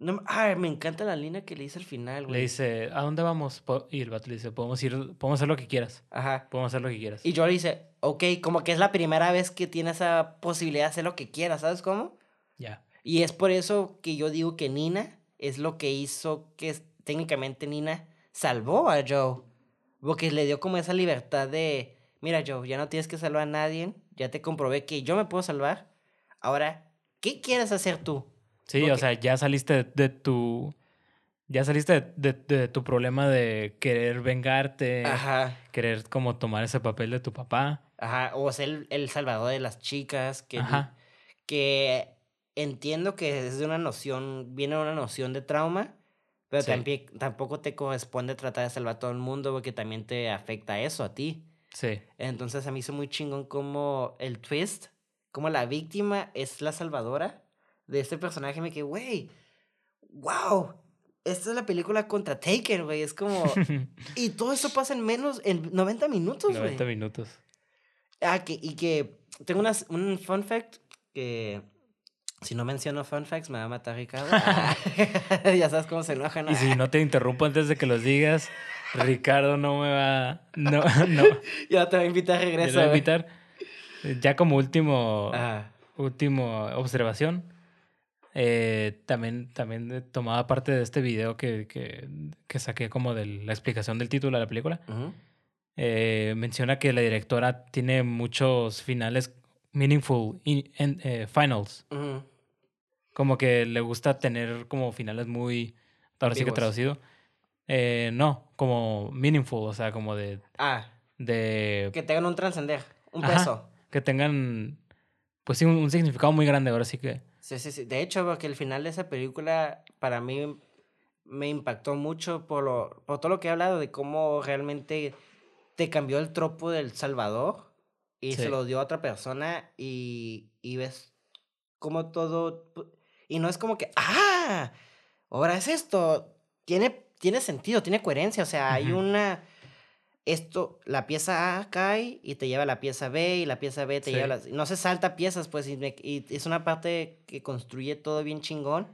no, ay, me encanta la línea que le dice al final, güey. Le dice, ¿a dónde vamos? Y el vato le dice, podemos ir, podemos hacer lo que quieras. Ajá. Podemos hacer lo que quieras. Y yo le dice, ok, como que es la primera vez que tiene esa posibilidad de hacer lo que quiera, ¿sabes cómo? Ya. Y es por eso que yo digo que Nina es lo que hizo que técnicamente Nina salvó a Joe. Porque le dio como esa libertad de, mira Joe, ya no tienes que salvar a nadie, ya te comprobé que yo me puedo salvar. Ahora, ¿qué quieres hacer tú? Sí, o sea, ya saliste de, de tu... Ya saliste de, de- de tu problema de querer vengarte, Ajá, querer como tomar ese papel de tu papá. ajá, o ser el, el salvador de las chicas, que, Ajá. que entiendo que es de una noción, viene de una noción de trauma, pero Sí. también, tampoco te corresponde tratar de salvar a todo el mundo porque también te afecta eso a ti. Sí. Entonces a mí hizo muy chingón como el twist, como la víctima es la salvadora de este personaje. Me quedé, güey, wow, esta es la película contra Taken, güey. Es como. *laughs* y todo eso pasa en menos, en 90 minutos, güey. 90 minutos. Ah, que, y que tengo unas, un fun fact que. Si no menciono fun facts, me va a matar Ricardo. *laughs* Ah, *laughs* ya sabes cómo se enojan. Y si no te interrumpo antes de que los digas, Ricardo no me va. No, no. Ya te va a invitar a Ya regreso. te voy a invitar. Ya como último, Ajá. último observación. Eh, también, también tomaba parte de este video que, que, que saqué como de la explicación del título de la película. Eh, menciona que la directora tiene muchos finales meaningful in- eh, finals. Como que le gusta tener como finales muy. Ahora sí que traducido. Eh, no, como meaningful, o sea, como de. Ah, de que tengan un trascender, un Ajá. peso. que tengan. Pues sí, un, un significado muy grande. Ahora sí que. Sí, sí, sí. De hecho, porque el final de esa película para mí me impactó mucho por, lo, por todo lo que he hablado de cómo realmente te cambió el tropo del Salvador y Sí. se lo dio a otra persona y, y ves cómo todo... Y no es como que, ah, ahora es esto. Tiene, tiene sentido, tiene coherencia. O sea, hay una... Esto, la pieza A cae y te lleva a la pieza B y la pieza B te Sí. lleva a la... No se salta piezas, pues, y, me- y es una parte que construye todo bien chingón.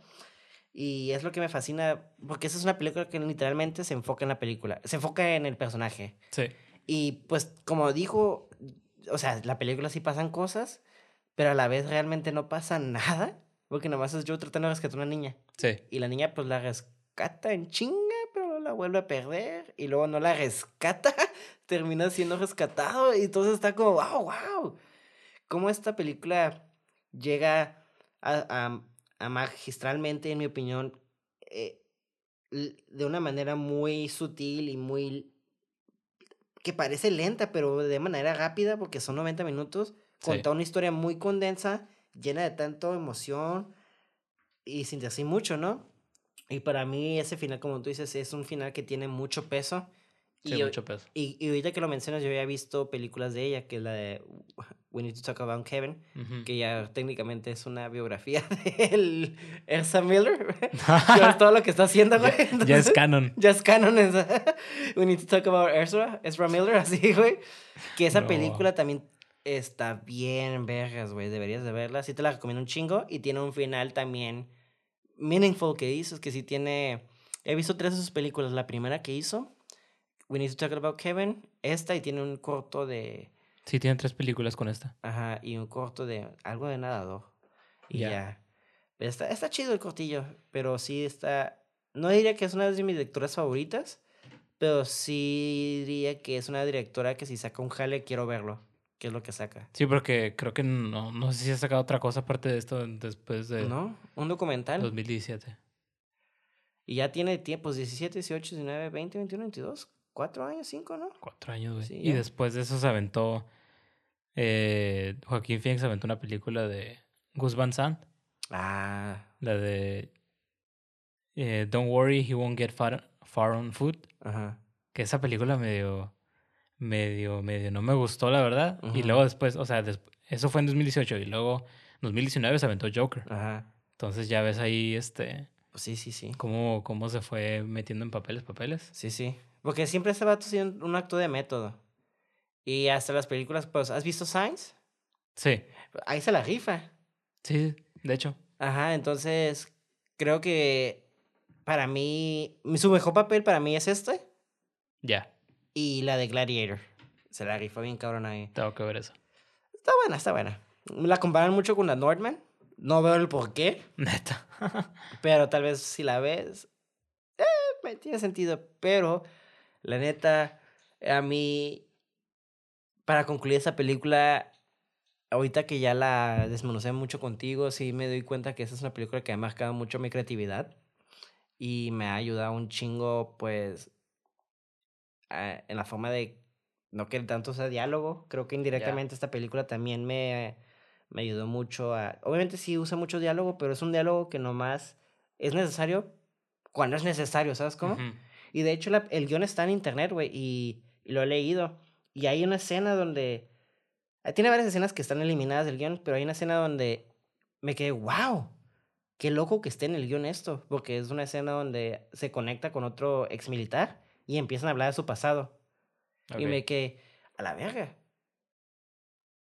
Y es lo que me fascina, porque esa es una película que literalmente se enfoca en la película, se enfoca en el personaje. Sí. Y pues, como dijo, o sea, la película sí pasan cosas, pero a la vez realmente no pasa *laughs* nada, porque nomás es yo tratando de rescatar a una niña. Sí. Y la niña pues la rescata en luego la vuelve a perder. Y luego no la rescata, *laughs* termina siendo rescatado. Y entonces está como, wow, wow. Cómo esta película llega a, a- a magistralmente, en mi opinión, eh, de una manera muy sutil y muy... que parece lenta, pero de manera rápida, porque son 90 minutos. Sí. Conta una historia muy condensa, llena de tanto emoción y sin decir mucho, ¿no? Y para mí ese final, como tú dices, es un final que tiene mucho peso. Y, Sí, yo- mucho peso. y, y ahorita que lo mencionas, yo había visto películas de ella, que es la de We Need to Talk About Kevin, Ujú. que ya técnicamente es una biografía *laughs* de Elsa Miller. *laughs* Todo lo que está haciendo, güey. ya, ya es Entonces, canon. *laughs* ya es canon esa. We need to talk about Ezra, Ezra Miller, así, güey. Que esa No. película también está bien vergas, güey. Deberías de verla. Sí te la recomiendo un chingo. Y tiene un final también meaningful que hizo. Es que sí tiene... He visto tres de sus películas. La primera que hizo, We Need to Talk About Kevin. Esta y tiene un corto de... Sí, tiene tres películas con esta. Ajá, y un corto de algo de nadador. Y Ya. ya. Está, está chido el cortillo, pero sí está... No diría que es una de mis directoras favoritas, pero sí diría que es una directora que si saca un jale quiero verlo, que es lo que saca. Sí, porque creo que no, no sé si ha sacado otra cosa aparte de esto después de ¿No? Un documental. 2017. Y ya tiene tiempos, 17, 18, 19, 20, 21, 22, cuatro años, cinco, ¿no? Cuatro años, güey. Sí, y ya. después de eso se aventó. eh, Joaquín Phoenix aventó una película de Gus Van Sant. Ah, La de. eh, Don't worry, he won't get far, far on foot. ajá. Que esa película medio. Medio, medio no me gustó, la verdad. Y luego después, o sea, des- eso fue en 2018. Y luego en 2019 se aventó Joker. Ajá. Entonces ya ves ahí este. Sí, sí, sí. Cómo, cómo se fue metiendo en papeles, papeles. Sí, sí. Porque siempre ese vato ha un, un acto de método. Y hasta las películas, pues, ¿has visto Signs? Sí, Ahí se la rifa. sí, de hecho. Ajá, entonces creo que para mí, su mejor papel para mí es este Ya, y la de Gladiator. Se la rifa bien cabrón ahí. tengo que ver eso. Está buena, está buena. La comparan mucho con la Nordman. No veo el por qué, *laughs* Neta. *laughs* pero tal vez si la ves, eh, me tiene sentido. Pero, la neta, a mí, para concluir esa película, ahorita que ya la desmenucé mucho contigo, sí me doy cuenta que esa es una película que ha marcado mucho mi creatividad y me ha ayudado un chingo, pues, a- en la forma de no querer tanto ese diálogo. Creo que indirectamente esta película también me, me ayudó mucho a... Obviamente sí usa mucho diálogo, pero es un diálogo que nomás es necesario cuando es necesario, ¿sabes cómo? Y de hecho la- el guion está en internet, güey, y, y lo he leído. Y hay una escena donde... ah, Tiene varias escenas que están eliminadas del guion, pero hay una escena donde me quedé, wow. qué loco que esté en el guion esto, porque es una escena donde se conecta con otro ex militar y empiezan a hablar de su pasado. Y Ok. me quedé, a la verga.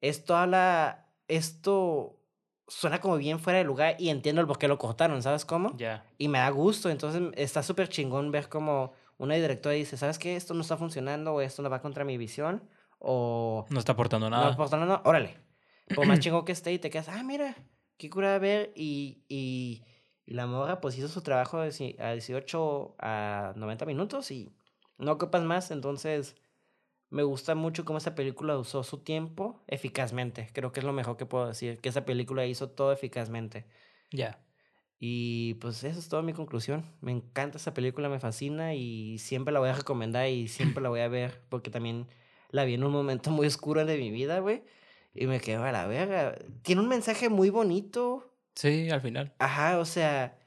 Esto habla, esto suena como bien fuera de lugar y entiendo el por qué lo cortaron, ¿sabes cómo? Ya. Y me da gusto, entonces está súper chingón ver como una directora dice, ¿sabes qué? Esto no está funcionando o esto no va contra mi visión o... No está aportando No, nada. no, no, órale. Por más *clears throat* chingón que esté y te quedas, ah, mira, qué cura ver. Y, y, y la morra pues hizo su trabajo de a 18 a 90 minutos y no ocupas más. Entonces, me gusta mucho cómo esa película usó su tiempo eficazmente. Creo que es lo mejor que puedo decir, que esa película hizo todo eficazmente. Ya. Y pues esa es toda mi conclusión. Me encanta esa película, me fascina y siempre la voy a recomendar y siempre la voy a ver porque también la vi en un momento muy oscuro de mi vida, güey. Y me quedo a la verga. Tiene un mensaje muy bonito. Sí, al final. Ajá, o sea,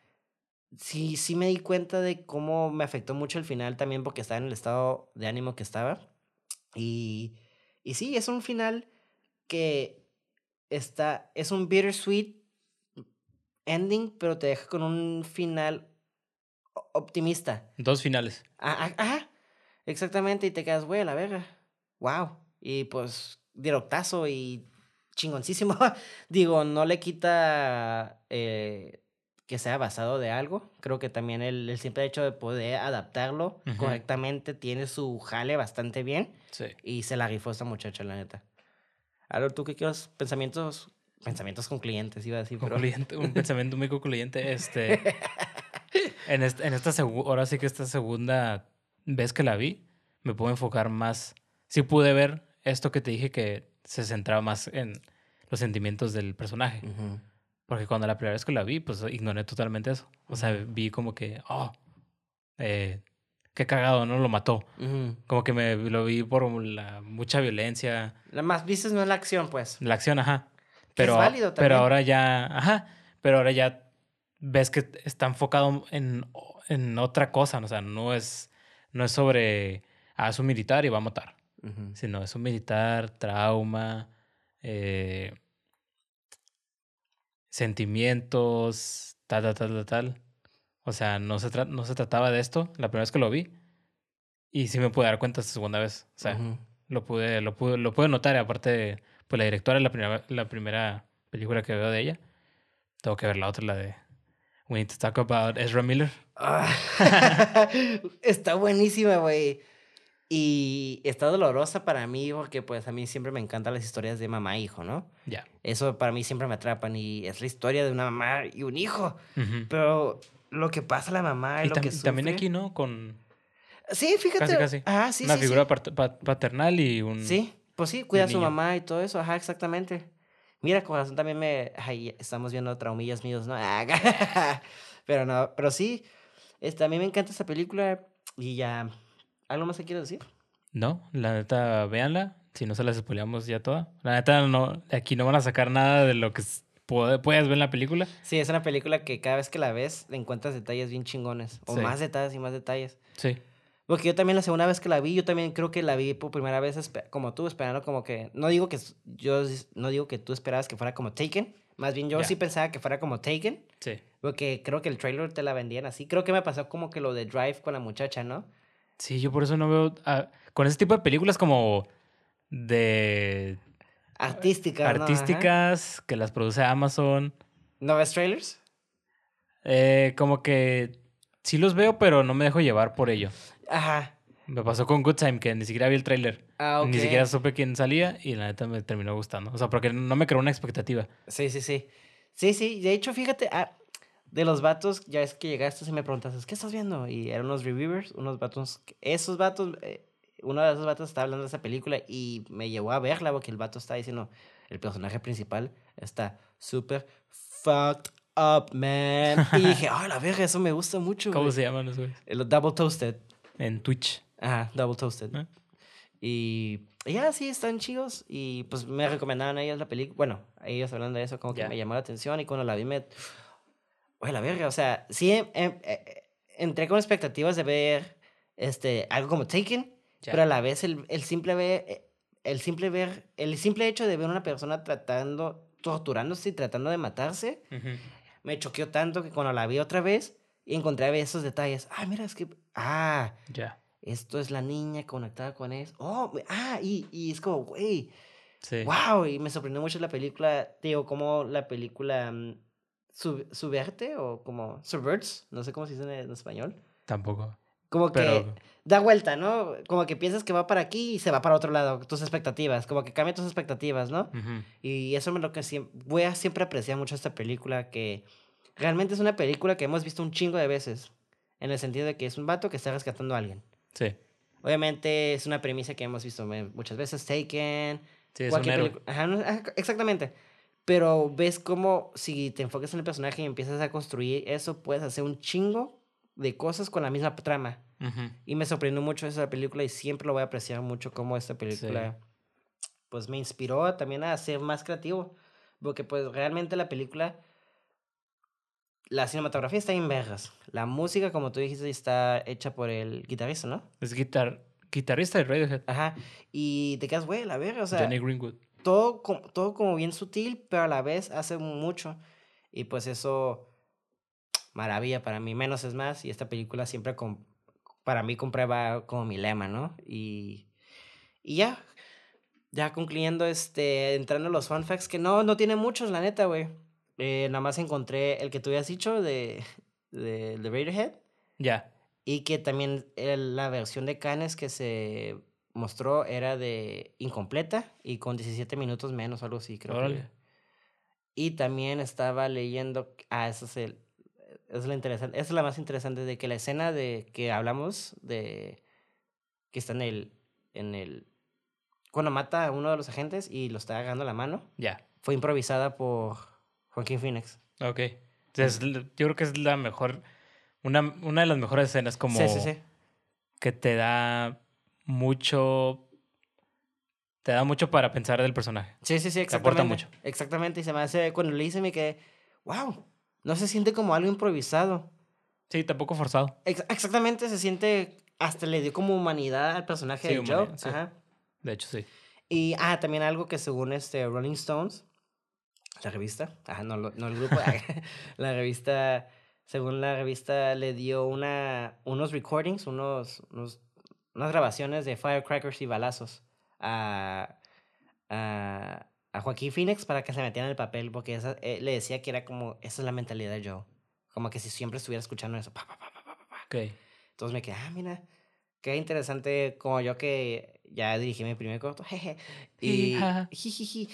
sí, sí me di cuenta de cómo me afectó mucho el final también porque estaba en el estado de ánimo que estaba. Y, y sí, es un final que está, es un bittersweet ending, pero te deja con un final optimista. Dos finales. Ah, ah, Ajá, exactamente, y te quedas, güey, a la verga. Wow. Y pues, directazo y chingoncísimo. *laughs* Digo, no le quita eh, que sea basado de algo. Creo que también el, el simple hecho de poder adaptarlo Ujú. correctamente tiene su jale bastante bien. Sí. Y se la rifó esta muchacha, la neta. Ahora, ¿tú qué quieres? Pensamientos, pensamientos concluyentes, iba a decir, pero... Un *laughs* pensamiento muy concluyente. Este, *laughs* en, esta, en esta ahora sí que esta segunda vez que la vi, me puedo enfocar más. Sí pude ver esto que te dije que se centraba más en los sentimientos del personaje. Ujú. Porque cuando la primera vez que la vi, pues ignoré totalmente eso. O sea, vi como que, oh, eh, qué cagado, ¿no? Lo mató. Como que me lo vi por la mucha violencia. La más vistes no es la acción, pues. La acción, ajá. Que es Pero, válido pero también. ahora ya, ajá, pero ahora ya ves que está enfocado en, en otra cosa, o sea, no es, no es sobre, ah, es un militar y va a matar, sino es un militar, trauma, eh, sentimientos, tal, tal, tal, tal. O sea, no se, no se trataba de esto la primera vez que lo vi y sí me pude dar cuenta esta segunda vez, o sea, Ujú. lo pude, lo pude, lo pude notar. Aparte, pues la directora es la primera, la primera película que veo de ella. Tengo que ver la otra, la de We Need to Talk About Ezra Miller. Ah, *laughs* está buenísima, güey. Y está dolorosa para mí porque pues a mí siempre me encantan las historias de mamá e hijo, ¿no? Ya. Eso para mí siempre me atrapan y es la historia de una mamá y un hijo. Ujú. Pero lo que pasa a la mamá y, lo que también sufre- aquí, ¿no? Con Sí, fíjate. casi, casi. Ajá, sí, una sí, sí. figura pat- paternal y un... Sí, pues sí, cuida a su niño. mamá y todo eso, ajá, exactamente. Mira, corazón también me. Ay, estamos viendo traumillas míos, ¿no? *laughs* pero no, pero sí, este, a mí me encanta esta película y ya. ¿Algo más que quieres decir? No, la neta, véanla. Si no se las spoileamos ya toda. La neta, no, aquí no van a sacar nada de lo que s- puede- puedas ver en la película. Sí, es una película que cada vez que la ves encuentras detalles bien chingones. O Sí. más detalles y más detalles. Sí. Porque yo también la segunda vez que la vi, yo también creo que la vi por primera vez como tú, esperando como que... No digo que yo no digo que tú esperabas que fuera como Taken. Más bien yo sí pensaba que fuera como Taken. Sí. Porque creo que el trailer te la vendían así. Creo que me pasó como que lo de Drive con la muchacha, ¿no? Sí, yo por eso no veo... ah, con ese tipo de películas como de Artística. artísticas que las produce Amazon. ¿No ves trailers? eh, como que sí los veo, pero no me dejo llevar por ello. Ajá. Me pasó con Good Time, que ni siquiera vi el tráiler. Ah, ok. Ni siquiera supe quién salía y la neta me terminó gustando. O sea, porque no me creó una expectativa. Sí, sí, sí. Sí, sí. De hecho, fíjate, ah, de los vatos, ya es que llegaste y me preguntaste, ¿qué estás viendo? Y eran unos reviewers, unos vatos. Esos vatos, eh, uno de esos vatos estaba hablando de esa película y me llevó a verla porque el vato está diciendo, el personaje principal está súper fucked up, man. *laughs* Y dije, ah, la verga, eso me gusta mucho. ¿Cómo güey". se llaman esos? güeyes? El Double Toasted. En Twitch. Ajá, Double Toasted. Ah. Y ya, sí, están chidos. Y pues me recomendaron a ellos la película. Bueno, a ellos hablando de eso, como que me llamó la atención. Y cuando la vi, me. Oye, la verga, o sea, sí, em- em- eh, entré con expectativas de ver este, algo como Taken, pero a la vez el, el simple ver. eh, El simple ver. El simple hecho de ver una persona tratando. torturándose y tratando de matarse. Me choqueó tanto que cuando la vi otra vez, encontré esos detalles. Ah, mira, es que, ah, Ya. esto es la niña conectada con eso. Oh, ah, y, y es como, güey, Sí. wow, y me sorprendió mucho la película, digo, como la película mm, sub- subverte o como subverts, no sé cómo se dice en, en español. Tampoco. Como que da vuelta, ¿no? Como que piensas que va para aquí y se va para otro lado, tus expectativas, como que cambia tus expectativas, ¿no? Y eso es lo que siempre, voy a siempre apreciar mucho esta película, que realmente es una película que hemos visto un chingo de veces, en el sentido de que es un vato que está rescatando a alguien. Sí. Obviamente es una premisa que hemos visto me- muchas veces, Taken, Sí, es un héroe. ajá, exactamente. Pero ves cómo si te enfocas en el personaje y empiezas a construir eso, puedes hacer un chingo de cosas con la misma trama. Ujú, Y me sorprendió mucho esa película y siempre lo voy a apreciar mucho como esta película pues me inspiró también a ser más creativo. Porque pues realmente la película, la cinematografía está en vergas. La música, como tú dijiste, está hecha por el guitarrista, ¿no? Es guitar guitarrista de Radiohead. Ajá. Y te quedas, güey, la verga, o sea, Johnny Greenwood. Todo, todo como bien sutil, pero a la vez hace mucho. Y pues eso, maravilla para mí, menos es más. Y esta película siempre, com- para mí, comprueba como mi lema, ¿no? Y, y ya, ya concluyendo, este, entrando a los fun facts, que no, no tiene muchos, la neta, güey. Eh, nada más encontré el que tú habías dicho de, de, de Radiohead. Ya. Y que también el- la versión de Cannes que se mostró era de incompleta y con 17 minutos menos, algo así, creo. que-. Y también estaba leyendo, ah, eso es el, es la interesante, esa es la más interesante de que la escena de que hablamos de que está en el, en el, cuando mata a uno de los agentes y lo está agarrando la mano, Ya. fue improvisada por Joaquín Phoenix. Ok. Entonces, l- yo creo que es la mejor. Una, una de las mejores escenas como sí, sí, sí. que te da mucho. Te da mucho para pensar del personaje. Sí, sí, sí, Te aporta exactamente. mucho. Exactamente, y se me hace, cuando le hice me quedé, wow, no se siente como algo improvisado. Sí, tampoco forzado. Ex- exactamente, se siente, hasta le dio como humanidad al personaje Sí, de Joe. humanidad, sí. Ajá. De hecho, sí. Y, ah, también algo que según este Rolling Stones, la revista, ajá, no, lo- no el grupo, *laughs* la revista, según la revista, le dio una, unos recordings, unos, unos, unas grabaciones de firecrackers y balazos a, a, a Joaquín Phoenix para que se metiera en el papel, porque esa, eh, le decía que era como, esa es la mentalidad de Joe. Como que si siempre estuviera escuchando eso, pa, pa, pa, pa, pa, pa, pa. Ok. Entonces me quedé, ah, mira, qué interesante, como yo que ya dirigí mi primer corto, *laughs* jeje, y, jijiji,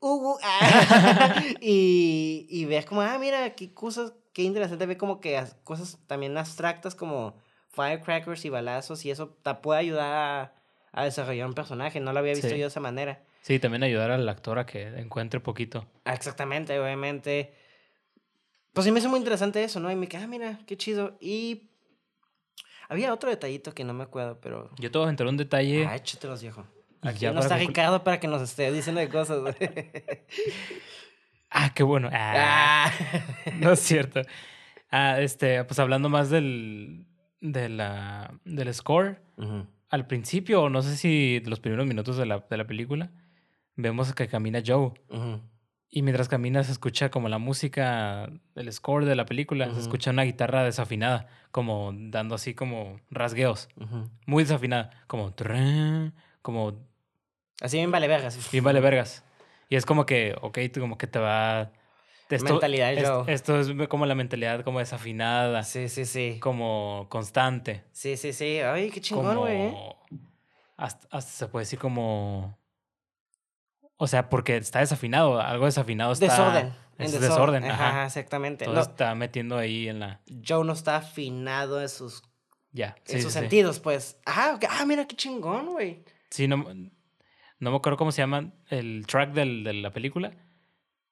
uh, uh, ah, *laughs* y, y ves como, ah, mira, qué cosas, qué interesante ver como que as- cosas también abstractas como firecrackers y balazos y eso te puede ayudar a, a desarrollar un personaje, no lo había visto Sí. yo de esa manera. Sí, también ayudar al actor a que encuentre poquito. Ah, Exactamente, obviamente. Pues sí me hizo muy interesante eso, ¿no? Y me quedé, ah, mira, qué chido. Y había otro detallito que no me acuerdo, pero... Yo te voy a entrar un detalle. Ah, échatelos, viejo. Aquí ya no está conclu- Ricardo para que nos esté diciendo de cosas. Ah, qué bueno. Ah, ah. *laughs* no es cierto. Ah, este, pues hablando más del, de la, del score. Al principio, o no sé si los primeros minutos de la, de la película, vemos que camina Joe. Y mientras camina se escucha como la música, el score de la película, se escucha una guitarra desafinada, como dando así como rasgueos, muy desafinada, como como Así bien vale vergas. bien vale vergas. Y es como que, ok, tú como que te va... Esto, Mentalidad de es- esto es como la mentalidad como desafinada, Sí, sí, sí. como constante. Sí, sí, sí. Ay, qué chingón, güey. ¿eh? hasta, hasta se puede decir como o sea porque está desafinado algo desafinado está Desorden. En es desorden, Ajá, ajá. exactamente. Todo No, está metiendo ahí en la Joe no está afinado en sus, ya en sí, sus sí, sí. sentidos, pues. Ah, ok. ah, mira qué chingón, güey. Sí, no no me acuerdo cómo se llama el track del, de la película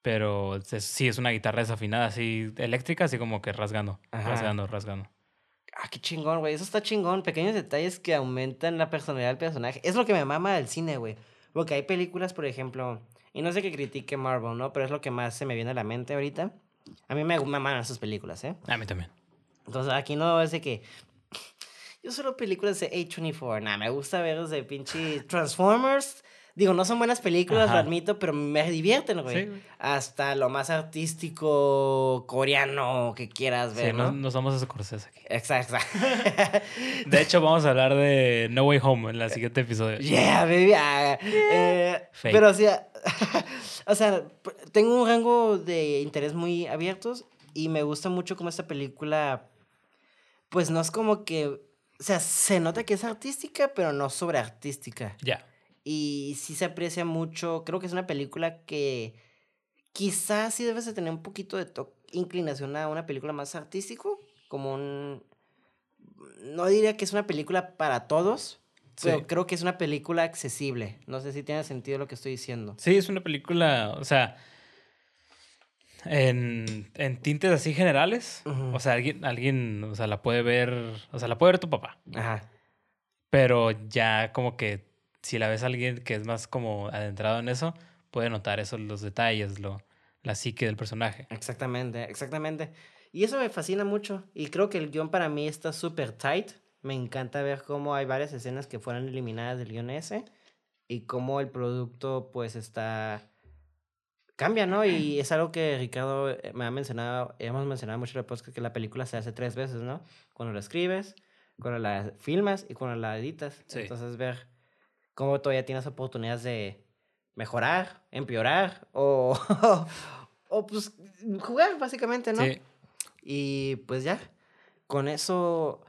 pero es- sí es una guitarra desafinada así eléctrica así como que rasgando Ajá. rasgando rasgando Ah, qué chingón, güey. Eso está chingón. Pequeños detalles que aumentan la personalidad del personaje. Es lo que me mama del cine, güey. Porque hay películas, por ejemplo, y no sé que critique Marvel, ¿no? Pero es lo que más se me viene a la mente ahorita. A mí me maman esas películas, ¿eh? a mí también Entonces aquí no es de que. Yo solo películas de A24. Nah, me gusta ver de pinche Transformers, Digo, no son buenas películas, lo admito, pero me divierten, güey. Sí, güey. Hasta lo más artístico coreano que quieras Sí, ver, no, ¿no? no somos Scorsese aquí. Exacto. *laughs* De hecho, vamos a hablar de No Way Home en el siguiente episodio. Yeah, baby. ah, eh, pero, *laughs* o sea, o sea, tengo un rango de interés muy abiertos y me gusta mucho como esta película, pues no es como que, o sea, se nota que es artística, pero no sobre artística. Ya. Y sí se aprecia mucho, creo que es una película que quizás sí debes de tener un poquito de inclinación a una película más artístico, como un... No diría que es una película para todos, pero creo que es una película accesible. No sé si tiene sentido lo que estoy diciendo. Sí, es una película, o sea, en, en tintes así generales. O sea, alguien, alguien, o sea, la puede ver, o sea, la puede ver tu papá. Ajá. Pero ya como que si la ves a alguien que es más como adentrado en eso, puede notar eso, los detalles, lo, la psique del personaje. Exactamente, exactamente. Y eso me fascina mucho. Y creo que el guion para mí está súper tight. Me encanta ver cómo hay varias escenas que fueron eliminadas del guion ese. Y cómo el producto pues está... Cambia, ¿no? Y es algo que Ricardo eh, me ha mencionado, hemos mencionado mucho en el podcast, que la película se hace tres veces, ¿no? Cuando la escribes, cuando la filmas y cuando la editas. Sí. Entonces ver cómo todavía tienes oportunidades de mejorar, empeorar o, *laughs* o pues jugar básicamente, ¿no? Sí, Y pues ya, con eso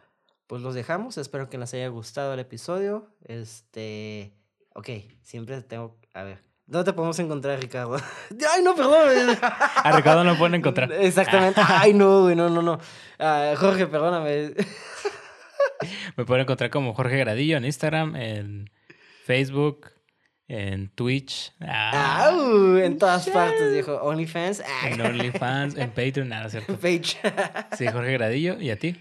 pues los dejamos. Espero que les haya gustado el episodio. Este, ok, siempre tengo, a ver, ¿dónde te podemos encontrar, Ricardo? *laughs* Ay, no, perdón. *laughs* a Ricardo no lo pueden encontrar. Exactamente. Ay, no, güey, no, no, no. Ah, Jorge, perdóname. Me pueden encontrar como Jorge Gradillo en Instagram, en Facebook, en Twitch, ah, en todas partes, viejo. OnlyFans. ah, en OnlyFans, en *laughs* Patreon, nada, ¿cierto? Page. Sí, Jorge Gradillo. ¿Y a ti?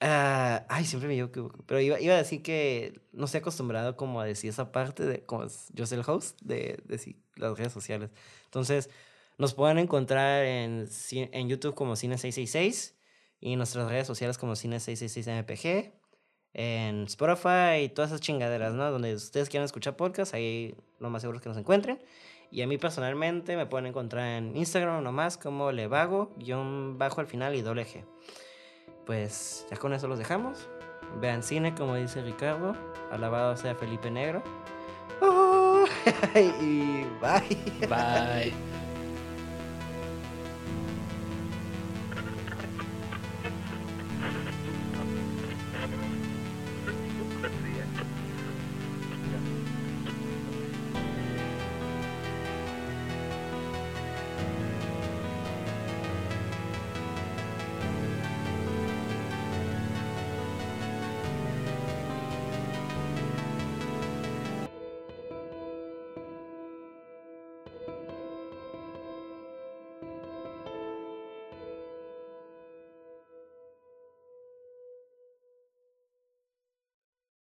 Ah, ay, siempre me equivoco. Pero iba, iba a decir que no estoy acostumbrado como a decir esa parte de como yo soy el host de, de las redes sociales. Entonces, nos pueden encontrar en, en YouTube como Cine666 y en nuestras redes sociales como Cine666MPG, en Spotify y todas esas chingaderas, ¿no? Donde ustedes quieran escuchar podcast, ahí lo más seguro es que nos encuentren. Y a mí personalmente me pueden encontrar en Instagram nomás como levago, guion bajo al final y doble G pues ya con eso los dejamos. Vean cine, como dice Ricardo. Alabado sea Felipe Negro. Oh, *laughs* y bye. Bye.